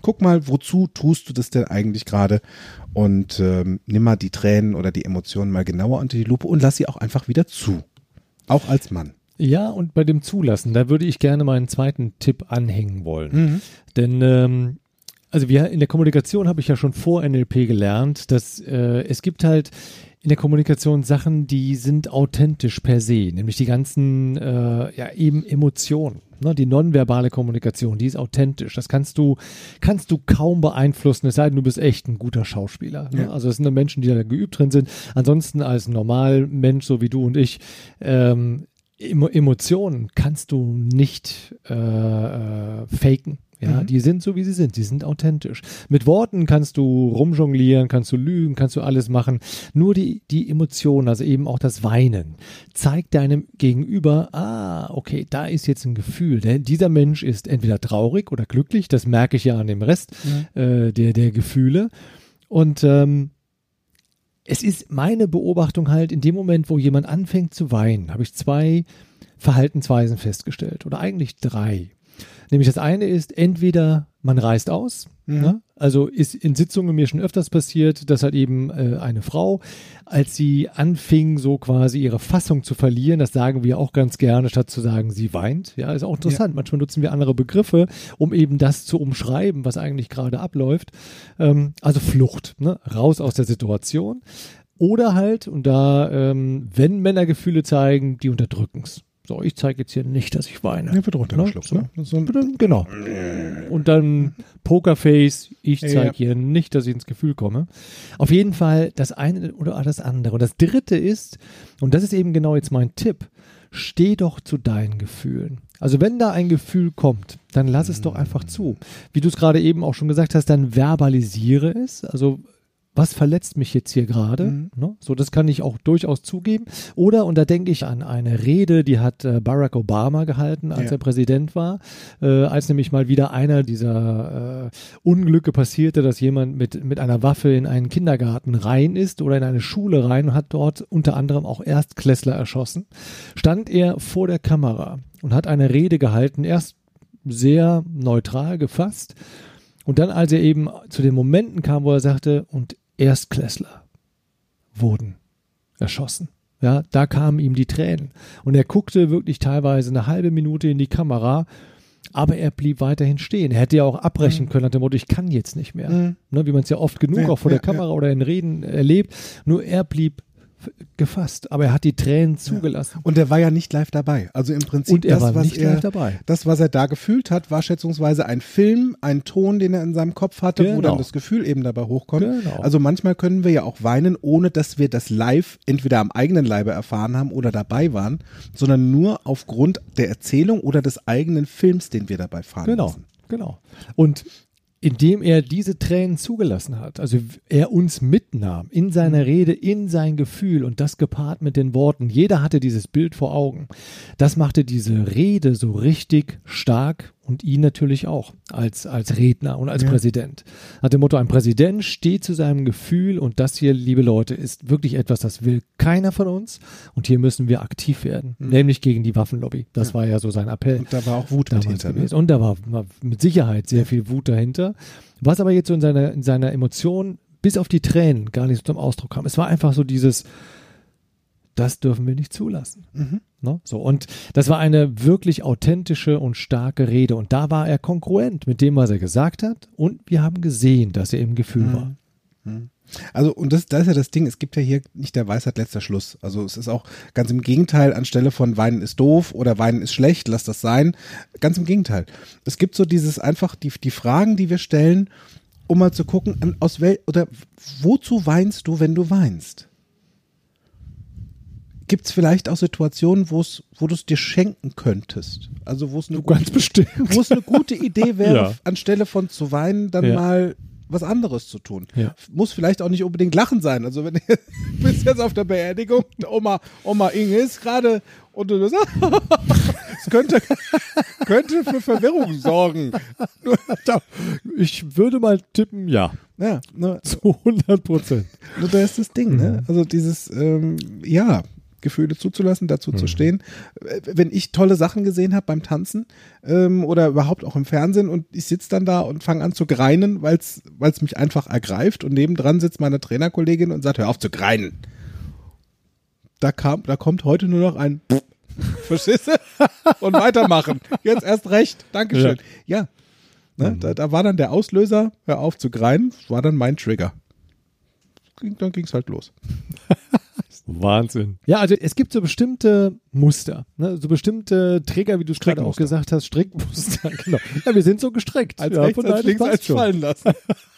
guck mal, wozu tust du das denn eigentlich gerade? Und ähm, nimm mal die Tränen oder die Emotionen mal genauer unter die Lupe und lass sie auch einfach wieder zu. Auch als Mann. Ja, und bei dem Zulassen, da würde ich gerne meinen zweiten Tipp anhängen wollen. Denn ähm, also wir in der Kommunikation habe ich ja schon vor NLP gelernt, dass äh, es gibt halt in der Kommunikation Sachen, die sind authentisch per se, nämlich die ganzen äh, ja eben Emotionen. Ne? Die nonverbale Kommunikation, die ist authentisch. Das kannst du kannst du kaum beeinflussen, es sei denn, du bist echt ein guter Schauspieler. Ne? Ja. Also es sind nur Menschen, die da geübt drin sind. Ansonsten als Normalmensch, so wie du und ich, ähm, Emo Emotionen kannst du nicht äh, äh, faken. Ja, Mhm. die sind so, wie sie sind. Die sind authentisch. Mit Worten kannst du rumjonglieren, kannst du lügen, kannst du alles machen. Nur die, die Emotionen, also eben auch das Weinen, zeigt deinem Gegenüber, ah, okay, da ist jetzt ein Gefühl. Denn dieser Mensch ist entweder traurig oder glücklich. Das merke ich ja an dem Rest äh, der, der Gefühle. Und ähm, es ist meine Beobachtung halt, in dem Moment, wo jemand anfängt zu weinen, habe ich zwei Verhaltensweisen festgestellt oder eigentlich drei. Nämlich das eine ist, entweder man reist aus, Mhm. ne? also ist in Sitzungen mir schon öfters passiert, dass halt eben äh, eine Frau, als sie anfing, so quasi ihre Fassung zu verlieren, das sagen wir auch ganz gerne, statt zu sagen, sie weint. Ja, ist auch interessant. Manchmal nutzen wir andere Begriffe, um eben das zu umschreiben, was eigentlich gerade abläuft. Ähm, also Flucht, ne? raus aus der Situation. Oder halt, und da, ähm, wenn Männer Gefühle zeigen, die unterdrücken's. So, ich zeige jetzt hier nicht, dass ich weine. Ja, wird runtergeschluckt. Ne? Ne? So Genau. Und dann Pokerface, ich Ja. zeige hier nicht, dass ich ins Gefühl komme. Auf jeden Fall das eine oder das andere. Und das dritte ist, und das ist eben genau jetzt mein Tipp, steh doch zu deinen Gefühlen. Also wenn da ein Gefühl kommt, dann lass es doch einfach zu. Wie du es gerade eben auch schon gesagt hast, dann verbalisiere es. Also was verletzt mich jetzt hier gerade? Mhm. Ne? So, das kann ich auch durchaus zugeben. Oder, und da denke ich an eine Rede, die hat äh, Barack Obama gehalten, als Ja. er Präsident war, äh, als nämlich mal wieder einer dieser äh, Unglücke passierte, dass jemand mit, mit einer Waffe in einen Kindergarten rein ist oder in eine Schule rein und hat dort unter anderem auch Erstklässler erschossen, stand er vor der Kamera und hat eine Rede gehalten, erst sehr neutral gefasst. Und dann, als er eben zu den Momenten kam, wo er sagte, und Erstklässler wurden erschossen. Ja, da kamen ihm die Tränen. Und er guckte wirklich teilweise eine halbe Minute in die Kamera, aber er blieb weiterhin stehen. Er hätte ja auch abbrechen können nach dem Motto, ich kann jetzt nicht mehr. Mhm. Ne, wie man es ja oft genug Ja, auch vor ja, der Kamera oder in Reden erlebt. Nur er blieb gefasst, aber er hat die Tränen zugelassen. Und er war ja nicht live dabei. Also im Prinzip Und er das, war was nicht er, live dabei. Das, was er da gefühlt hat, war schätzungsweise ein Film, ein Ton, den er in seinem Kopf hatte, wo Genau. dann das Gefühl eben dabei hochkommt. Genau. Also manchmal können wir ja auch weinen, ohne dass wir das live entweder am eigenen Leibe erfahren haben oder dabei waren, sondern nur aufgrund der Erzählung oder des eigenen Films, den wir dabei fahren Genau, müssen. genau. Und indem er diese Tränen zugelassen hat, also er uns mitnahm in seiner Rede, in sein Gefühl und das gepaart mit den Worten, jeder hatte dieses Bild vor Augen, das machte diese Rede so richtig stark und ihn natürlich auch als, als Redner und als Ja. Präsident. Hat dem Motto, ein Präsident steht zu seinem Gefühl und das hier, liebe Leute, ist wirklich etwas, das will keiner von uns und hier müssen wir aktiv werden, nämlich gegen die Waffenlobby. Das war ja so sein Appell Und da war auch Wut mit damals hinter. Ne? Und da war, war mit Sicherheit sehr viel Wut dahinter. Was aber jetzt so in seiner, in seiner Emotion bis auf die Tränen gar nicht so zum Ausdruck kam. Es war einfach so dieses, das dürfen wir nicht zulassen. Mhm. Ne? So, und das war eine wirklich authentische und starke Rede. Und da war er konkurrent mit dem, was er gesagt hat. Und wir haben gesehen, dass er im Gefühl Mhm. war. Also, und das, das ist ja das Ding, es gibt ja hier nicht der Weisheit letzter Schluss. Also es ist auch ganz im Gegenteil, anstelle von Weinen ist doof oder Weinen ist schlecht, lass das sein. Ganz im Gegenteil. Es gibt so dieses einfach, die, die Fragen, die wir stellen, um mal zu gucken, aus wel oder wozu weinst du, wenn du weinst? Gibt es vielleicht auch Situationen, wo es, wo du es dir schenken könntest? Also wo es eine, Ganz bestimmt. wo es eine gute Idee wäre, Ja. anstelle von zu weinen, dann Ja. mal was anderes zu tun. Ja. Muss vielleicht auch nicht unbedingt Lachen sein. Also wenn du bist jetzt auf der Beerdigung, der Oma, Oma Inge ist gerade und du sagst, es könnte, könnte für Verwirrung sorgen. Ich würde mal tippen, ja. ja, nur, Zu 100 Prozent. nur da ist das Ding. Ne? Mhm. Also dieses, ähm, ja, Gefühle zuzulassen, dazu Mhm. zu stehen. Wenn ich tolle Sachen gesehen habe beim Tanzen ähm, oder überhaupt auch im Fernsehen und ich sitze dann da und fange an zu greinen, weil es mich einfach ergreift und nebendran sitzt meine Trainerkollegin und sagt, hör auf zu greinen. Da, kam, da kommt heute nur noch ein du? Und weitermachen. Jetzt erst recht. Dankeschön. Ja. Ne, da, da war dann der Auslöser, hör auf zu greinen, war dann mein Trigger. Ging- Dann ging es halt los. Wahnsinn. Ja, also es gibt so bestimmte Muster, ne? so bestimmte Trigger, wie du es gerade auch gesagt hast, Strickmuster, genau. Ja, wir sind so gestrickt. Als ja, rechts, von als links, als schon. fallen lassen.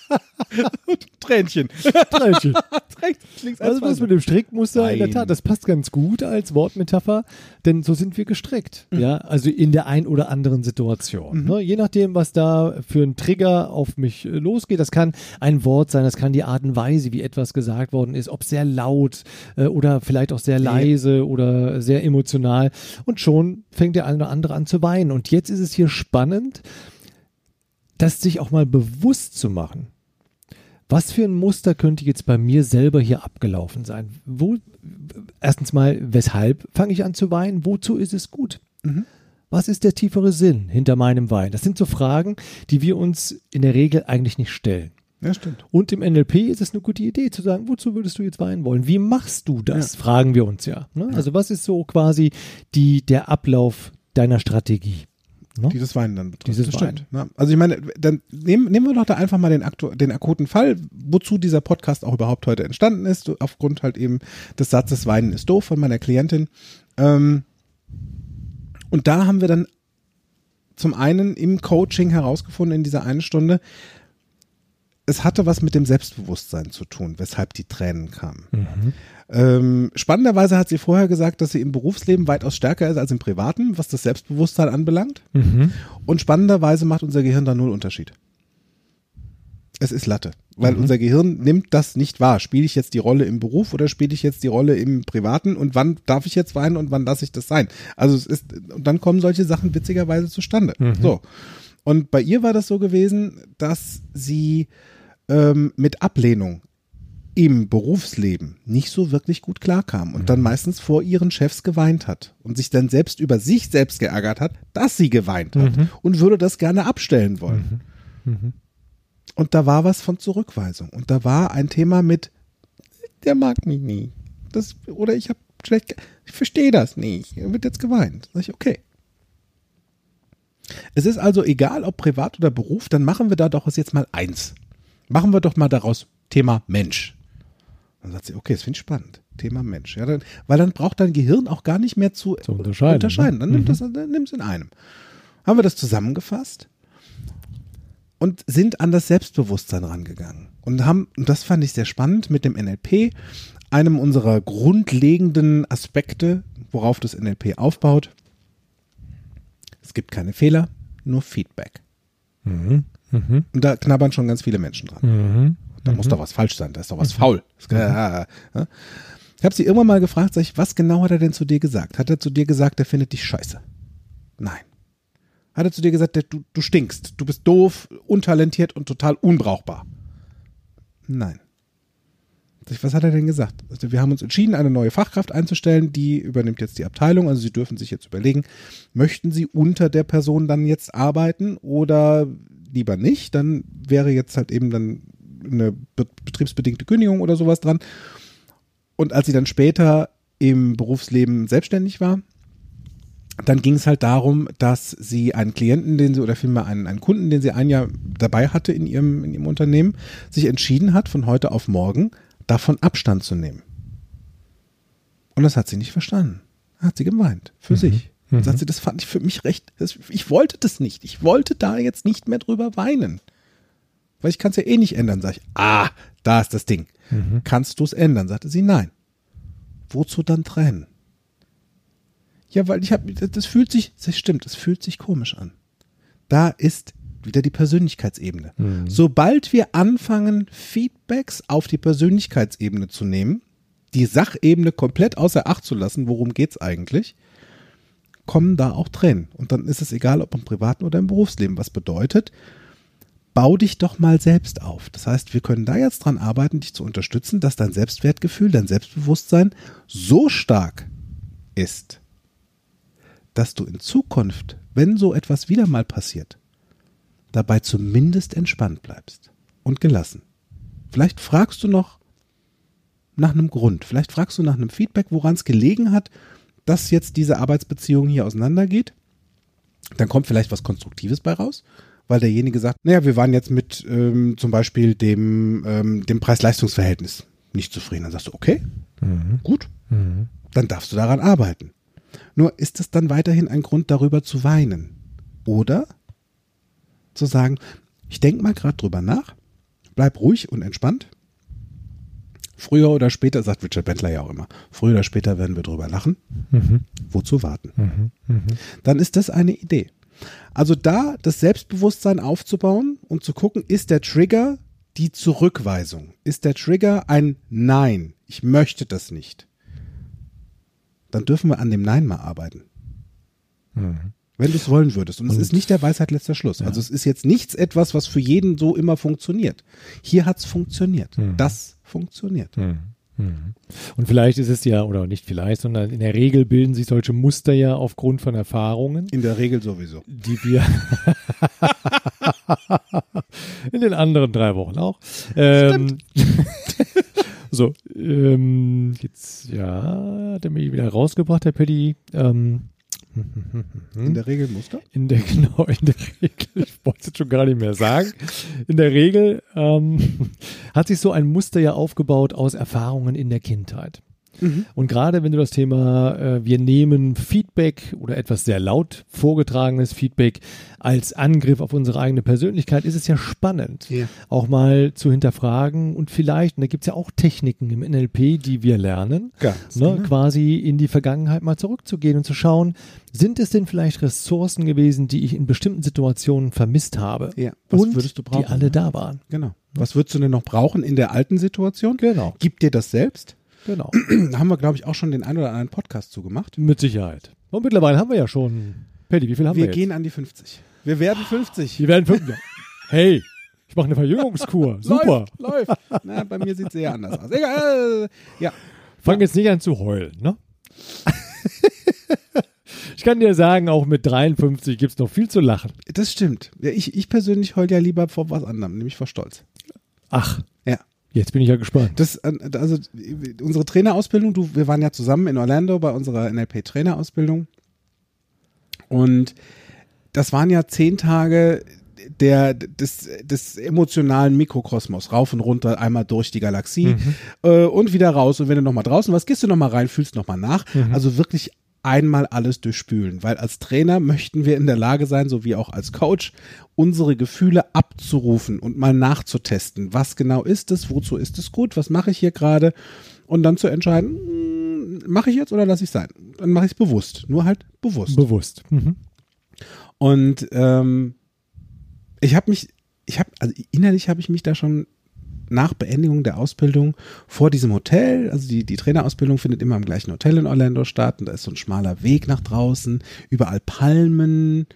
Tränchen. Tränchen. Rechts, links, als Also das mit dem Strickmuster in der Nein. Tat, das passt ganz gut als Wortmetapher, denn so sind wir gestrickt. Ja, also in der ein oder anderen Situation. Ne? Je nachdem, was da für ein Trigger auf mich äh, losgeht. Das kann ein Wort sein, das kann die Art und Weise, wie etwas gesagt worden ist, ob sehr laut äh, oder vielleicht auch sehr leise oder sehr emotional. Und schon fängt der eine oder andere an zu weinen. Und jetzt ist es hier spannend, das sich auch mal bewusst zu machen. Was für ein Muster könnte jetzt bei mir selber hier abgelaufen sein? Wo, erstens mal, weshalb fange ich an zu weinen? Wozu ist es gut? Was ist der tiefere Sinn hinter meinem Wein? Das sind so Fragen, die wir uns in der Regel eigentlich nicht stellen. Ja, stimmt. Und im NLP ist es eine gute Idee zu sagen, wozu würdest du jetzt weinen wollen? Wie machst du das? Fragen wir uns ja. Ne? Also was ist so quasi die, der Ablauf deiner Strategie? Ne? Dieses Weinen dann betrifft. Dieses das stimmt. Ja. Also ich meine, dann nehmen, nehmen wir doch da einfach mal den, den akuten Fall, wozu dieser Podcast auch überhaupt heute entstanden ist, aufgrund halt eben des Satzes Weinen ist doof von meiner Klientin. Ähm, und da haben wir dann zum einen im Coaching herausgefunden in dieser einen Stunde, es hatte was mit dem Selbstbewusstsein zu tun, weshalb die Tränen kamen. Ähm, spannenderweise hat sie vorher gesagt, dass sie im Berufsleben weitaus stärker ist als im Privaten, was das Selbstbewusstsein anbelangt. Mhm. Und spannenderweise macht unser Gehirn da null Unterschied. Es ist Latte, weil Mhm. unser Gehirn nimmt das nicht wahr. Spiele ich jetzt die Rolle im Beruf oder spiele ich jetzt die Rolle im Privaten und wann darf ich jetzt weinen und wann lasse ich das sein? Also es ist, und dann kommen solche Sachen witzigerweise zustande. Mhm. So. Und bei ihr war das so gewesen, dass sie ähm, mit Ablehnung im Berufsleben nicht so wirklich gut klarkam und Mhm. dann meistens vor ihren Chefs geweint hat und sich dann selbst über sich selbst geärgert hat, dass sie geweint hat Mhm. und würde das gerne abstellen wollen. Und da war was von Zurückweisung. Und da war ein Thema mit, der mag mich nie. Das, oder ich habe schlecht, ich verstehe das nicht. Er wird jetzt geweint. Sag ich, okay. Es ist also egal, ob privat oder Beruf, dann machen wir da doch jetzt mal eins. Machen wir doch mal daraus Thema Mensch. Dann sagt sie, okay, das finde ich spannend. Thema Mensch. Ja, dann, weil dann braucht dein Gehirn auch gar nicht mehr zu, Zu unterscheiden, unterscheiden. ne? Dann nimmt das, dann nimm es in einem. Haben wir das zusammengefasst und sind an das Selbstbewusstsein rangegangen. Und haben, und das fand ich sehr spannend, mit dem NLP, einem unserer grundlegenden Aspekte, worauf das NLP aufbaut. Es gibt keine Fehler, nur Feedback. Mhm. Mhm. Und da knabbern schon ganz viele Menschen dran. Mhm. Da muss doch was falsch sein, da ist doch was faul. Ja, ja. Ich habe sie irgendwann mal gefragt, sag ich, was genau hat er denn zu dir gesagt? Hat er zu dir gesagt, er findet dich scheiße? Nein. Hat er zu dir gesagt, du, du stinkst, du bist doof, untalentiert und total unbrauchbar? Nein. Was hat er denn gesagt? Also wir haben uns entschieden, eine neue Fachkraft einzustellen, die übernimmt jetzt die Abteilung. Also Sie dürfen sich jetzt überlegen, möchten Sie unter der Person dann jetzt arbeiten oder lieber nicht? Dann wäre jetzt halt eben dann eine be betriebsbedingte Kündigung oder sowas dran. Und als sie dann später im Berufsleben selbstständig war, dann ging es halt darum, dass sie einen Klienten, den sie oder vielmehr einen, einen Kunden, den sie ein Jahr dabei hatte in ihrem, in ihrem Unternehmen, sich entschieden hat, von heute auf morgen davon Abstand zu nehmen. Und das hat sie nicht verstanden. Hat sie gemeint. Für sich. Und sagt sie, das fand ich für mich recht. Das, ich wollte das nicht. Ich wollte da jetzt nicht mehr drüber weinen. Weil ich kann es ja eh nicht ändern. Sag ich, ah, da ist das Ding. Kannst du es ändern? Sagte sie, nein. Wozu dann trennen? Ja, weil ich habe, das fühlt sich, das stimmt, das fühlt sich komisch an. Da ist wieder die Persönlichkeitsebene. Sobald wir anfangen, Feedbacks auf die Persönlichkeitsebene zu nehmen, die Sachebene komplett außer Acht zu lassen, worum geht's eigentlich, kommen da auch Tränen. Und dann ist es egal, ob im privaten oder im Berufsleben. Was bedeutet, bau dich doch mal selbst auf. Das heißt, wir können da jetzt dran arbeiten, dich zu unterstützen, dass dein Selbstwertgefühl, dein Selbstbewusstsein so stark ist, dass du in Zukunft, wenn so etwas wieder mal passiert, dabei zumindest entspannt bleibst und gelassen. Vielleicht fragst du noch nach einem Grund, vielleicht fragst du nach einem Feedback, woran es gelegen hat, dass jetzt diese Arbeitsbeziehung hier auseinandergeht. Dann kommt vielleicht was Konstruktives bei raus, weil derjenige sagt, naja, wir waren jetzt mit ähm, zum Beispiel dem, ähm, dem Preis-Leistungs-Verhältnis nicht zufrieden. Dann sagst du, okay, gut, dann darfst du daran arbeiten. Nur ist es dann weiterhin ein Grund, darüber zu weinen? Oder zu sagen, ich denke mal gerade drüber nach, bleib ruhig und entspannt. Früher oder später, sagt Richard Bentler ja auch immer, früher oder später werden wir drüber lachen. Wozu warten? Dann ist das eine Idee. Also da das Selbstbewusstsein aufzubauen und zu gucken, ist der Trigger die Zurückweisung? Ist der Trigger ein Nein? Ich möchte das nicht. Dann dürfen wir an dem Nein mal arbeiten. Wenn du es wollen würdest. Und, es ist nicht der Weisheit letzter Schluss. Also es ist jetzt nichts etwas, was für jeden so immer funktioniert. Hier hat es funktioniert. Das funktioniert. Und vielleicht ist es ja, oder nicht vielleicht, sondern in der Regel bilden sich solche Muster ja aufgrund von Erfahrungen, In der Regel sowieso. die wir in den anderen drei Wochen auch. Ähm, so, ähm, jetzt, ja, hat er mich wieder rausgebracht, der Paddy. Ähm, In der Regel Muster. in der, genau, in der Regel, ich wollte es jetzt schon gar nicht mehr sagen, in der Regel ähm, hat sich so ein Muster ja aufgebaut aus Erfahrungen in der Kindheit. Und gerade wenn du das Thema, äh, wir nehmen Feedback oder etwas sehr laut vorgetragenes Feedback als Angriff auf unsere eigene Persönlichkeit, ist es ja spannend, Ja. auch mal zu hinterfragen und vielleicht, und da gibt es ja auch Techniken im NLP, die wir lernen, Ganz ne, genau. quasi in die Vergangenheit mal zurückzugehen und zu schauen, sind es denn vielleicht Ressourcen gewesen, die ich in bestimmten Situationen vermisst habe Ja, was und würdest du brauchen? die alle da waren. Genau. Was würdest du denn noch brauchen in der alten Situation? Genau. Gib dir das selbst. Genau. Da haben wir, glaube ich, auch schon den einen oder anderen Podcast zugemacht. Mit Sicherheit. Und mittlerweile haben wir ja schon. Paddy, wie viel haben wir, Wir jetzt? gehen an die 50. Wir werden 50. Wir werden fünf. Ja. Hey, ich mache eine Verjüngungskur. Super. Läuft, läuft. Na, bei mir sieht es eher anders aus. Egal. äh, Ja. Fang jetzt nicht an zu heulen, ne? ich kann dir sagen, auch mit 53 gibt es noch viel zu lachen. Das stimmt. Ja, ich, ich persönlich heul ja lieber vor was anderem, nämlich vor Stolz. Ach, Ja. Jetzt bin ich ja gespannt. Das, äh, also unsere Trainerausbildung, du, wir waren ja zusammen in Orlando bei unserer NLP-Trainerausbildung. Und das waren ja zehn Tage der, des, des emotionalen Mikrokosmos, rauf und runter, einmal durch die Galaxie äh, und wieder raus. Und wenn du nochmal draußen warst, gehst du nochmal rein, fühlst nochmal nach. Also wirklich einmal alles durchspülen, weil als Trainer möchten wir in der Lage sein, so wie auch als Coach, unsere Gefühle abzurufen und mal nachzutesten. Was genau ist es? Wozu ist es gut? Was mache ich hier gerade? Und dann zu entscheiden, hm, mache ich jetzt oder lasse ich sein? Dann mache ich es bewusst. Nur halt bewusst. Bewusst. Mhm. Und ähm, ich habe mich, ich habe, also innerlich habe ich mich da schon nach Beendigung der Ausbildung vor diesem Hotel, also die, die Trainerausbildung findet immer im gleichen Hotel in Orlando statt und da ist so ein schmaler Weg nach draußen, überall Palmen,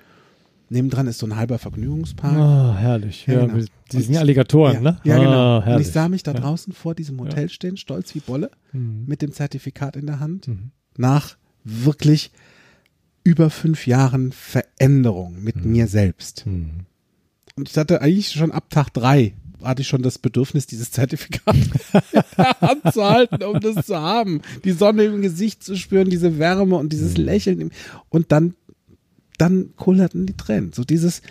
nebendran ist so ein halber Vergnügungspark. Ah, herrlich. Ja, Ja, genau. Die sind ja Alligatoren, ja, ne? Ja, genau. Ah, und ich sah mich da draußen vor diesem Hotel stehen, stolz wie Bolle, Mhm. mit dem Zertifikat in der Hand, Mhm. nach wirklich über fünf Jahren Veränderung mit mir selbst. Mhm. Und ich hatte eigentlich schon ab Tag drei hatte ich schon das Bedürfnis, dieses Zertifikat anzuhalten, um das zu haben. Die Sonne im Gesicht zu spüren, diese Wärme und dieses Lächeln. im- Und dann, dann kullerten die Tränen. So dieses,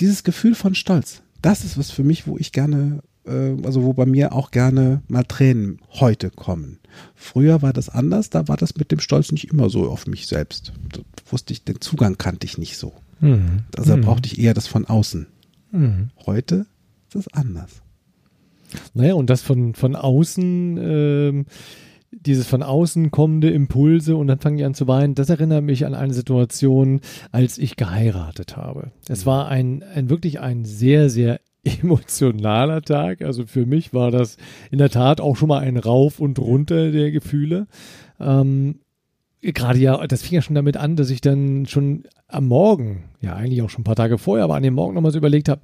dieses Gefühl von Stolz. Das ist was für mich, wo ich gerne, äh, also wo bei mir auch gerne mal Tränen heute kommen. Früher war das anders, da war das mit dem Stolz nicht immer so auf mich selbst. Da wusste ich, den Zugang kannte ich nicht so. Mhm. Also da Mhm. brauchte ich eher das von außen. Mhm. Heute ist es anders. Naja, und das von, von außen, ähm, dieses von außen kommende Impulse und dann fange ich an zu weinen, das erinnert mich an eine Situation, als ich geheiratet habe. Es war ein, ein wirklich ein sehr, sehr emotionaler Tag. Also für mich war das in der Tat auch schon mal ein Rauf und runter der Gefühle. Ähm, gerade ja, das fing ja schon damit an, dass ich dann schon am Morgen, ja eigentlich auch schon ein paar Tage vorher, aber an dem Morgen nochmal so überlegt habe,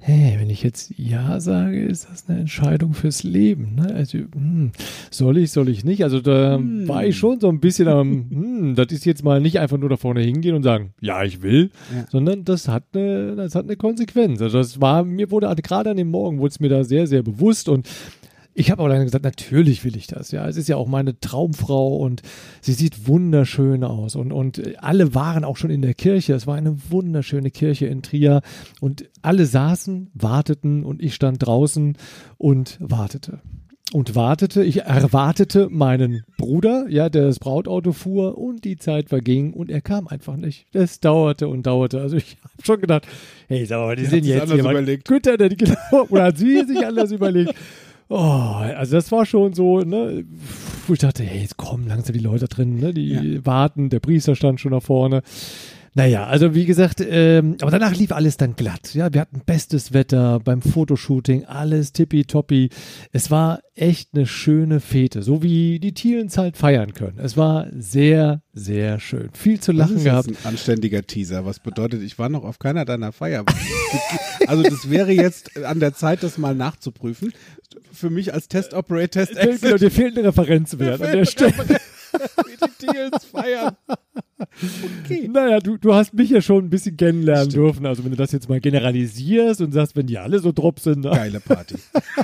hey, wenn ich jetzt Ja sage, ist das eine Entscheidung fürs Leben. Ne? Also, hm, soll ich, soll ich nicht? Also da Hm. war ich schon so ein bisschen am, hm, das ist jetzt mal nicht einfach nur da vorne hingehen und sagen, ja, ich will, Ja. sondern das hat eine, das hat eine Konsequenz. Also das war, mir wurde gerade an dem Morgen, wurde es mir da sehr, sehr bewusst und ich habe aber dann gesagt, natürlich will ich das. Ja, es ist ja auch meine Traumfrau und sie sieht wunderschön aus und und alle waren auch schon in der Kirche. Es war eine wunderschöne Kirche in Trier und alle saßen, warteten und ich stand draußen und wartete. Und wartete, ich erwartete meinen Bruder, ja, der das Brautauto fuhr und die Zeit verging und er kam einfach nicht. Das dauerte und dauerte. Also ich habe schon gedacht, hey, sag mal, die hat sind jetzt anders hier mal überlegt. Güter, der, genau, oder hat sie sich anders überlegt. Oh, also das war schon so, ne, wo ich dachte, hey, jetzt kommen langsam die Leute drin, ne, die Ja. warten, der Priester stand schon da vorne. Naja, also wie gesagt, ähm, aber danach lief alles dann glatt. Ja, wir hatten bestes Wetter beim Fotoshooting, alles tippitoppi. Es war echt eine schöne Fete, so wie die Thielens halt feiern können. Es war sehr, sehr schön. Viel zu Das lachen ist gehabt. jetzt ein anständiger Teaser. Was bedeutet, ich war noch auf keiner deiner Feier. Also das wäre jetzt an der Zeit, das mal nachzuprüfen. Für mich als Test-Operator, Genau, Test-Exit, dir fehlt ein Referenzwert an der Stelle. Die Deals feiern. Okay. Naja, du, du hast mich ja schon ein bisschen kennenlernen dürfen. Also wenn du das jetzt mal generalisierst und sagst, wenn die alle so drop sind. ne? Geile Party.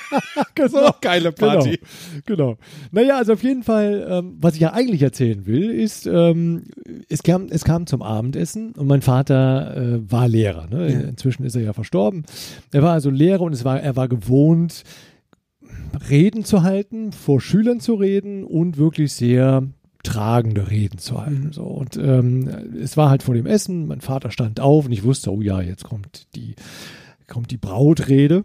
genau. geile Genau, genau. Naja, also auf jeden Fall, ähm, was ich ja eigentlich erzählen will, ist, ähm, es, kam, es kam zum Abendessen und mein Vater äh, war Lehrer. Ne? Ja. Inzwischen ist er ja verstorben. Er war also Lehrer und es war, er war gewohnt, Reden zu halten, vor Schülern zu reden und wirklich sehr tragende Reden zu halten. Mhm. So. Und ähm, es war halt vor dem Essen, mein Vater stand auf und ich wusste, oh ja, jetzt kommt die, kommt die Brautrede.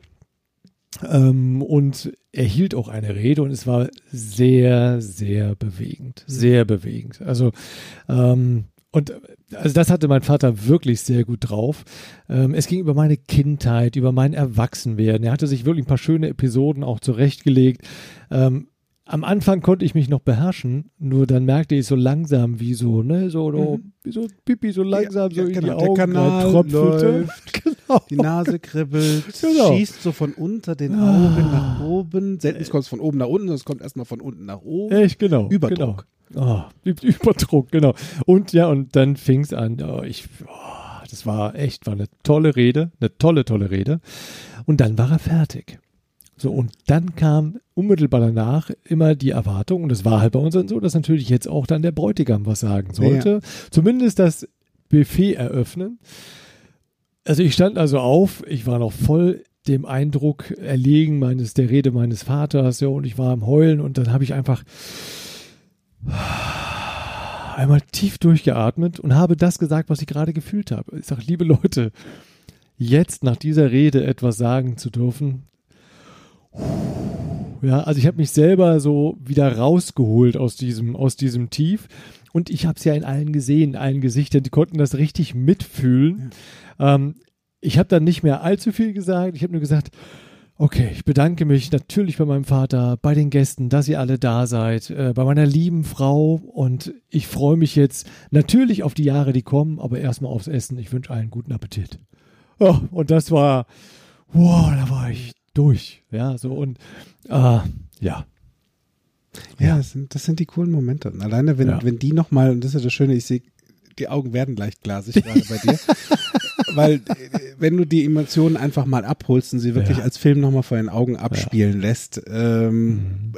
Ähm, und er hielt auch eine Rede und es war sehr, sehr bewegend. Sehr bewegend. Also, ähm, Und also das hatte mein Vater wirklich sehr gut drauf. Ähm, es ging über meine Kindheit, über mein Erwachsenwerden. Er hatte sich wirklich ein paar schöne Episoden auch zurechtgelegt. Ähm, am Anfang konnte ich mich noch beherrschen, nur dann merkte ich so langsam, wie so, ne, so, so Mhm. wie so Pipi so langsam Ja, so in genau, die der Augen Kanal tröpfelte. läuft. Genau. Die Nase kribbelt, Genau. schießt so von unter den Ah. Augen nach oben. Selten kommt es von oben nach unten, sondern es kommt erstmal von unten nach oben. Echt, genau. Überdruck. Genau. Oh, Überdruck, genau. Und ja, und dann fing es an. Oh, ich, oh, das war echt, war eine tolle Rede, eine tolle, tolle Rede. Und dann war er fertig. So, und dann kam unmittelbar danach immer die Erwartung, und das war halt bei uns dann so, dass natürlich jetzt auch dann der Bräutigam was sagen sollte. Zumindest das Buffet eröffnen. Also ich stand also auf, ich war noch voll dem Eindruck erlegen meines, der Rede meines Vaters, ja, und ich war am Heulen und dann habe ich einfach einmal tief durchgeatmet und habe das gesagt, was ich gerade gefühlt habe. Ich sage, liebe Leute, jetzt nach dieser Rede etwas sagen zu dürfen. Ja, also ich habe mich selber so wieder rausgeholt aus diesem, aus diesem Tief. Und ich habe es ja in allen gesehen, in allen Gesichtern, die konnten das richtig mitfühlen. Ähm, ich habe dann nicht mehr allzu viel gesagt. Ich habe nur gesagt, okay, ich bedanke mich natürlich bei meinem Vater, bei den Gästen, dass ihr alle da seid, äh, bei meiner lieben Frau und ich freue mich jetzt natürlich auf die Jahre, die kommen, aber erstmal aufs Essen. Ich wünsche allen guten Appetit. Oh, und das war, wow, da war ich durch. Ja, so und äh, ja. Ja, das sind, das sind die coolen Momente. Und alleine, wenn, Ja. wenn die nochmal, und das ist ja das Schöne, ich sehe, die Augen werden leicht glasig gerade bei dir. Weil, äh, wenn du die Emotionen einfach mal abholst und sie wirklich Ja. als Film nochmal vor den Augen abspielen lässt, ähm,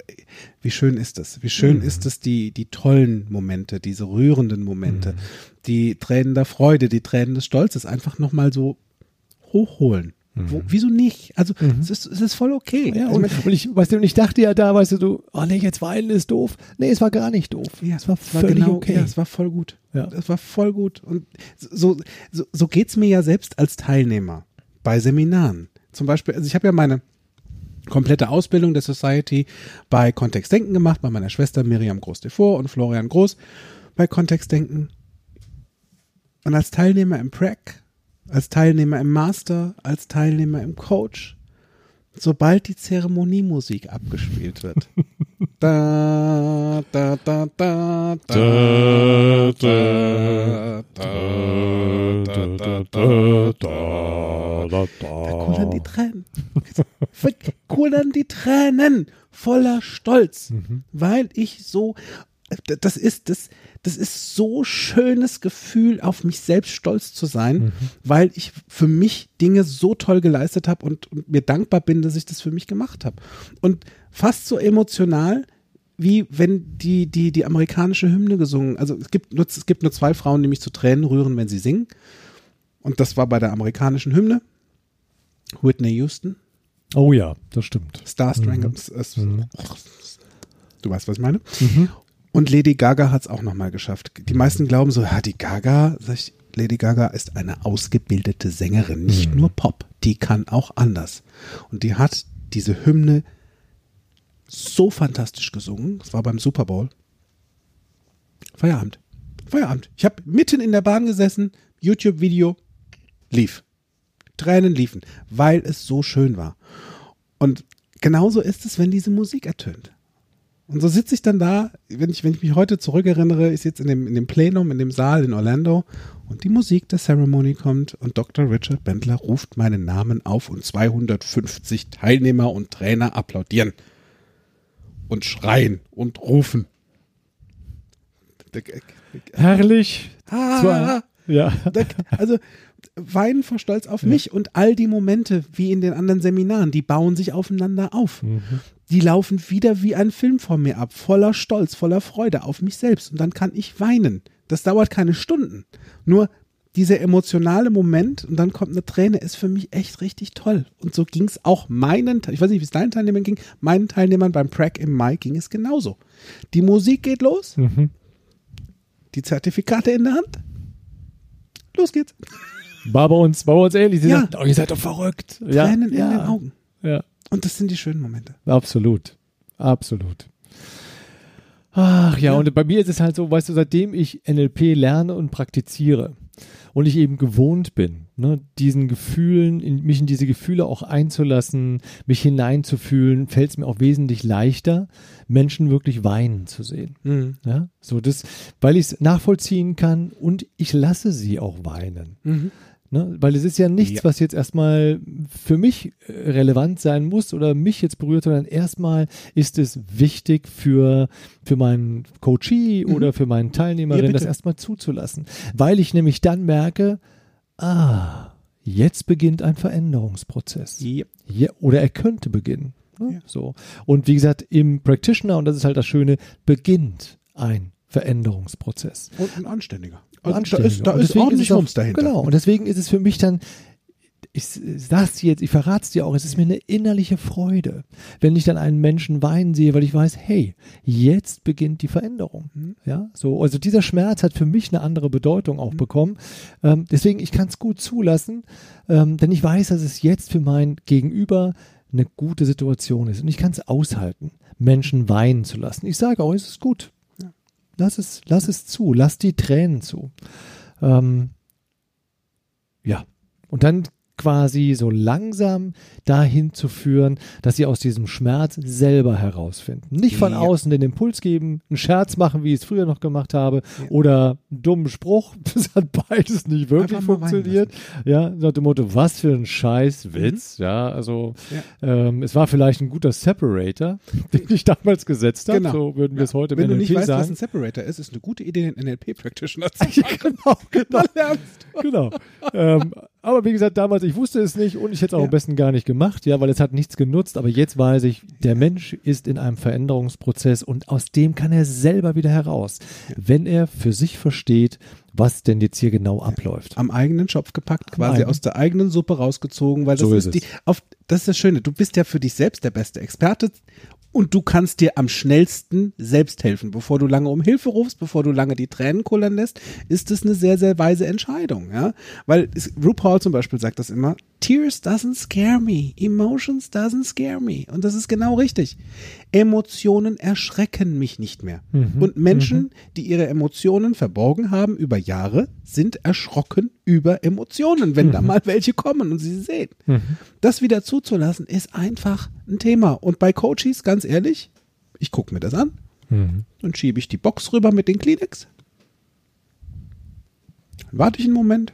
wie schön ist das? Wie schön Mhm. ist es, die, die tollen Momente, diese rührenden Momente, Mhm. die Tränen der Freude, die Tränen des Stolzes einfach nochmal so hochholen. Wo, wieso nicht? Also, es, ist, es ist voll okay. Mhm. Ja, Also, und, und ich, weißt du, und ich dachte ja da, weißt du, du, oh nee, jetzt weinen ist doof. Nee, es war gar nicht doof. Ja, es war völlig okay. Ja, es war voll gut. Ja. Es war voll gut. Und so, so, so geht's mir ja selbst als Teilnehmer bei Seminaren. Zum Beispiel, also ich habe ja meine komplette Ausbildung der Society bei Kontextdenken gemacht, bei meiner Schwester Miriam Groß-Devor und Florian Groß bei Kontextdenken. Und als Teilnehmer im Prac, als Teilnehmer im Master, als Teilnehmer im Coach, sobald die Zeremoniemusik abgespielt wird. da, da, da, da, da, da, da, da, da, da, da. Da kullern die Tränen. Kullern die Tränen voller Stolz, weil ich so, das ist, das, das ist so schönes Gefühl, auf mich selbst stolz zu sein, weil ich für mich Dinge so toll geleistet habe und, und mir dankbar bin, dass ich das für mich gemacht habe. Und fast so emotional, wie wenn die, die, die amerikanische Hymne gesungen. Also es gibt, nur, es gibt nur zwei Frauen, die mich zu Tränen rühren, wenn sie singen. Und das war bei der amerikanischen Hymne. Whitney Houston, Oh ja, das stimmt. Star Strangled. es- es- Du weißt, was ich meine? Und Lady Gaga hat es auch nochmal geschafft. Die meisten glauben so, ja, die Gaga, sag ich, Lady Gaga ist eine ausgebildete Sängerin, nicht nur Pop, die kann auch anders. Und die hat diese Hymne so fantastisch gesungen. Das war beim Super Bowl. Feierabend. Feierabend. Ich habe mitten in der Bahn gesessen, YouTube-Video, lief. Tränen liefen, weil es so schön war. Und genauso ist es, wenn diese Musik ertönt. Und so sitze ich dann da, wenn ich, wenn ich mich heute zurückerinnere, ich sitze in dem, in dem Plenum, in dem Saal in Orlando und die Musik der Ceremony kommt und Dr. Richard Bendler ruft meinen Namen auf und 250 Teilnehmer und Trainer applaudieren und schreien und rufen. Herrlich. Ah, ja. Also weinen vor Stolz auf mich und all die Momente wie in den anderen Seminaren, die bauen sich aufeinander auf. Die laufen wieder wie ein Film vor mir ab, voller Stolz, voller Freude auf mich selbst und dann kann ich weinen. Das dauert keine Stunden. Nur dieser emotionale Moment und dann kommt eine Träne, ist für mich echt richtig toll. Und so ging es auch meinen, ich weiß nicht, wie es deinen Teilnehmern ging, meinen Teilnehmern beim Prac im Mai ging es genauso. Die Musik geht los, Mhm. die Zertifikate in der Hand. Los geht's. War bei uns, war bei uns ähnlich. Sie Ja. sagten, oh, ihr seid doch verrückt. Ja, Tränen in ja, den Augen. Ja, Und das sind die schönen Momente. absolut. Absolut. Ach ja, und bei mir ist es halt so, weißt du, seitdem ich NLP lerne und praktiziere und ich eben gewohnt bin, ne, diesen Gefühlen, in, mich in diese Gefühle auch einzulassen, mich hineinzufühlen, fällt es mir auch wesentlich leichter, Menschen wirklich weinen zu sehen. Mhm. Ja, so das, weil ich es nachvollziehen kann und ich lasse sie auch weinen. Mhm. Ne? Weil es ist ja nichts, Ja. was jetzt erstmal für mich äh, relevant sein muss oder mich jetzt berührt, sondern erstmal ist es wichtig für, für meinen Coachee oder für meinen Teilnehmerin, Mhm. Ja, das erstmal zuzulassen. Weil ich nämlich dann merke, ah, jetzt beginnt ein Veränderungsprozess. Ja. Ja, oder er könnte beginnen. Ne? So. Und wie gesagt, im Practitioner, und das ist halt das Schöne, beginnt ein Veränderungsprozess. Und ein anständiger. Also da ist, da Und ist deswegen ordentlich es auch- Wumms dahinter. Genau, und deswegen ist es für mich dann, ich sag's dir jetzt, ich verrat's dir auch, es ist mir eine innerliche Freude, wenn ich dann einen Menschen weinen sehe, weil ich weiß, hey, jetzt beginnt die Veränderung. Mhm. Ja, so, also dieser Schmerz hat für mich eine andere Bedeutung auch bekommen. Ähm, deswegen, ich kann es gut zulassen, ähm, denn ich weiß, dass es jetzt für mein Gegenüber eine gute Situation ist und ich kann es aushalten, Menschen weinen zu lassen. Ich sage auch, es ist gut. Lass es, lass es zu, lass die Tränen zu. Ähm, ja, und dann quasi so langsam dahin zu führen, dass sie aus diesem Schmerz selber herausfinden. Nicht von Ja. außen den Impuls geben, einen Scherz machen, wie ich es früher noch gemacht habe, oder einen dummen Spruch. Das hat beides nicht wirklich funktioniert. Ja, nach dem Motto, was für ein Scheißwitz. Ja, also ähm, es war vielleicht ein guter Separator, den ich damals gesetzt habe. Genau. So würden wir es heute Wenn im du nicht NLP weißt, was sagen. ein Separator ist, ist eine gute Idee, den NLP-Practitioner zu Ja, genau, genau. lernst. Genau. ähm, aber wie gesagt, damals, ich wusste es nicht und ich hätte es auch Ja. am besten gar nicht gemacht, ja, weil es hat nichts genutzt. Aber jetzt weiß ich, der Mensch ist in einem Veränderungsprozess und aus dem kann er selber wieder heraus, wenn er für sich versteht, was denn jetzt hier genau abläuft. Am eigenen Schopf gepackt, quasi eigenen. aus der eigenen Suppe rausgezogen, weil das So ist, ist die, auf, das ist das Schöne. Du bist ja für dich selbst der beste Experte und du kannst dir am schnellsten selbst helfen. Bevor du lange um Hilfe rufst, bevor du lange die Tränen kullern lässt, ist es eine sehr, sehr weise Entscheidung, ja. Weil es, RuPaul zum Beispiel sagt das immer, Tears doesn't scare me, emotions doesn't scare me. Und das ist genau richtig. Emotionen erschrecken mich nicht mehr. Und Menschen, die ihre Emotionen verborgen haben über Jahre, sind erschrocken über Emotionen, wenn da mal welche kommen und sie sie sehen. Das wieder zuzulassen, ist einfach ein Thema. Und bei Coaches, ganz ehrlich, ich gucke mir das an und schiebe ich die Box rüber mit den Kleenex. Dann warte ich einen Moment.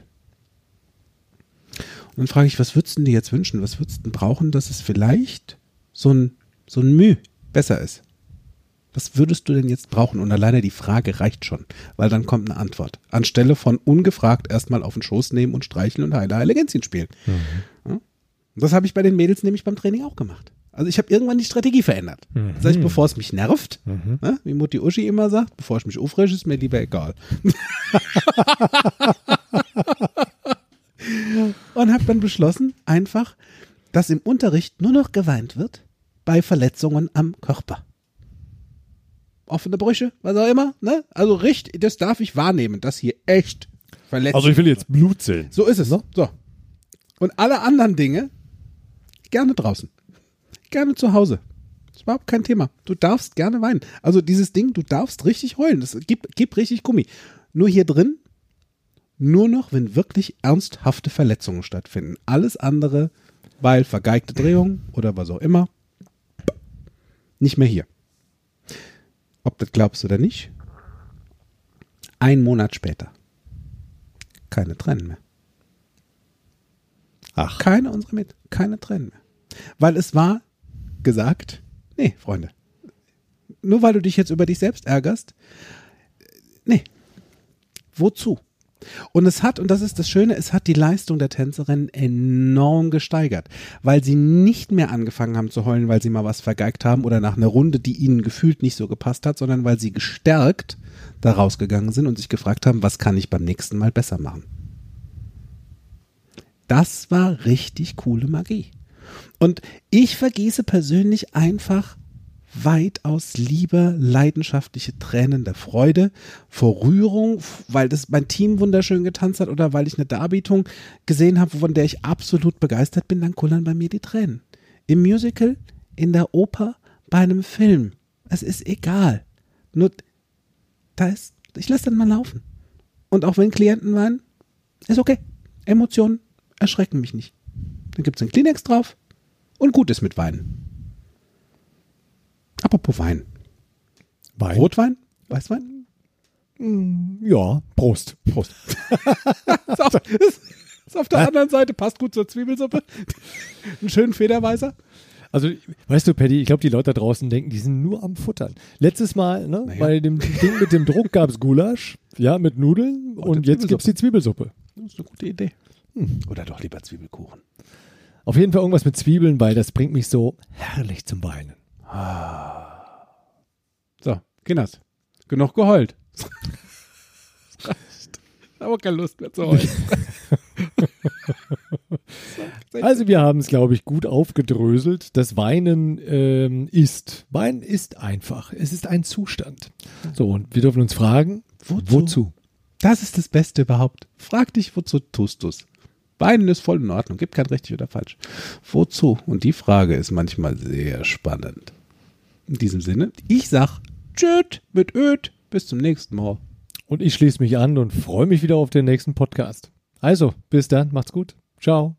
Und dann frage ich, was würdest du dir jetzt wünschen? Was würdest du brauchen, dass es vielleicht so ein, so ein Müh besser ist? Was würdest du denn jetzt brauchen? Und alleine die Frage reicht schon, weil dann kommt eine Antwort. Anstelle von ungefragt erstmal auf den Schoß nehmen und streicheln und Heile Heile Gänschen spielen. Und das habe ich bei den Mädels nämlich beim Training auch gemacht. Also ich habe irgendwann die Strategie verändert. Sag ich, bevor es mich nervt, ne, wie Mutti Uschi immer sagt, bevor ich mich aufrege, ist mir lieber egal. und habe dann beschlossen, einfach, dass im Unterricht nur noch geweint wird bei Verletzungen am Körper. Offene Brüche, was auch immer, ne? Also richtig, das darf ich wahrnehmen, dass hier echt verletzt Also ich will jetzt Blut sehen. so ist es. So. Und alle anderen Dinge gerne draußen. Gerne zu Hause. Das ist überhaupt kein Thema. Du darfst gerne weinen. Also dieses Ding, du darfst richtig heulen. Das gibt, gibt richtig Gummi. Nur hier drin, nur noch, wenn wirklich ernsthafte Verletzungen stattfinden. Alles andere, weil vergeigte Drehung oder was auch immer, nicht mehr hier. Ob das glaubst oder nicht, ein Monat später, keine Tränen mehr. Ach. Keine unserer mit, keine Tränen mehr. Weil es war gesagt, nee, Freunde, nur weil du dich jetzt über dich selbst ärgerst, nee, wozu? Und es hat, und das ist das Schöne, es hat die Leistung der Tänzerin enorm gesteigert, weil sie nicht mehr angefangen haben zu heulen, weil sie mal was vergeigt haben oder nach einer Runde, die ihnen gefühlt nicht so gepasst hat, sondern weil sie gestärkt da rausgegangen sind und sich gefragt haben, was kann ich beim nächsten Mal besser machen. Das war richtig coole Magie. Und ich vergieße persönlich einfach weitaus lieber leidenschaftliche Tränen der Freude vor Rührung, weil das mein Team wunderschön getanzt hat oder weil ich eine Darbietung gesehen habe, von der ich absolut begeistert bin, dann kullern bei mir die Tränen. Im Musical, in der Oper, bei einem Film. Es ist egal. Nur, da ist, ich lasse dann mal laufen. Und auch wenn Klienten weinen, ist okay. Emotionen erschrecken mich nicht. Dann gibt es einen Kleenex drauf und gut ist mit Wein. Apropos Wein. Wein. Rotwein? Weißwein? Ja, Prost. Prost. ist, auf, ist, ist auf der anderen Seite, passt gut zur Zwiebelsuppe. Einen schönen Federweißer. Also, weißt du, Paddy, ich glaube, die Leute da draußen denken, die sind nur am Futtern. Letztes Mal, ne, Naja. bei dem Ding mit dem Druck gab es Gulasch, ja, mit Nudeln und, jetzt gibt's die Zwiebelsuppe. Das ist eine gute Idee. Oder doch lieber Zwiebelkuchen. Auf jeden Fall irgendwas mit Zwiebeln, weil das bringt mich so herrlich zum Weinen. So, Kinders. Genug geheult. Aber keine Lust mehr zu heulen. Also wir haben es, glaube ich, gut aufgedröselt. Das Weinen ähm, ist. Weinen ist einfach. Es ist ein Zustand. So, und wir dürfen uns fragen, Wozu? wozu? Das ist das Beste überhaupt. Frag dich, wozu tust du's? Weinen ist voll in Ordnung, gibt kein richtig oder falsch. Wozu? Und die Frage ist manchmal sehr spannend. In diesem Sinne, ich sag Tschüt mit Öd, bis zum nächsten Mal. Und ich schließe mich an und freue mich wieder auf den nächsten Podcast. Also, bis dann, macht's gut. Ciao.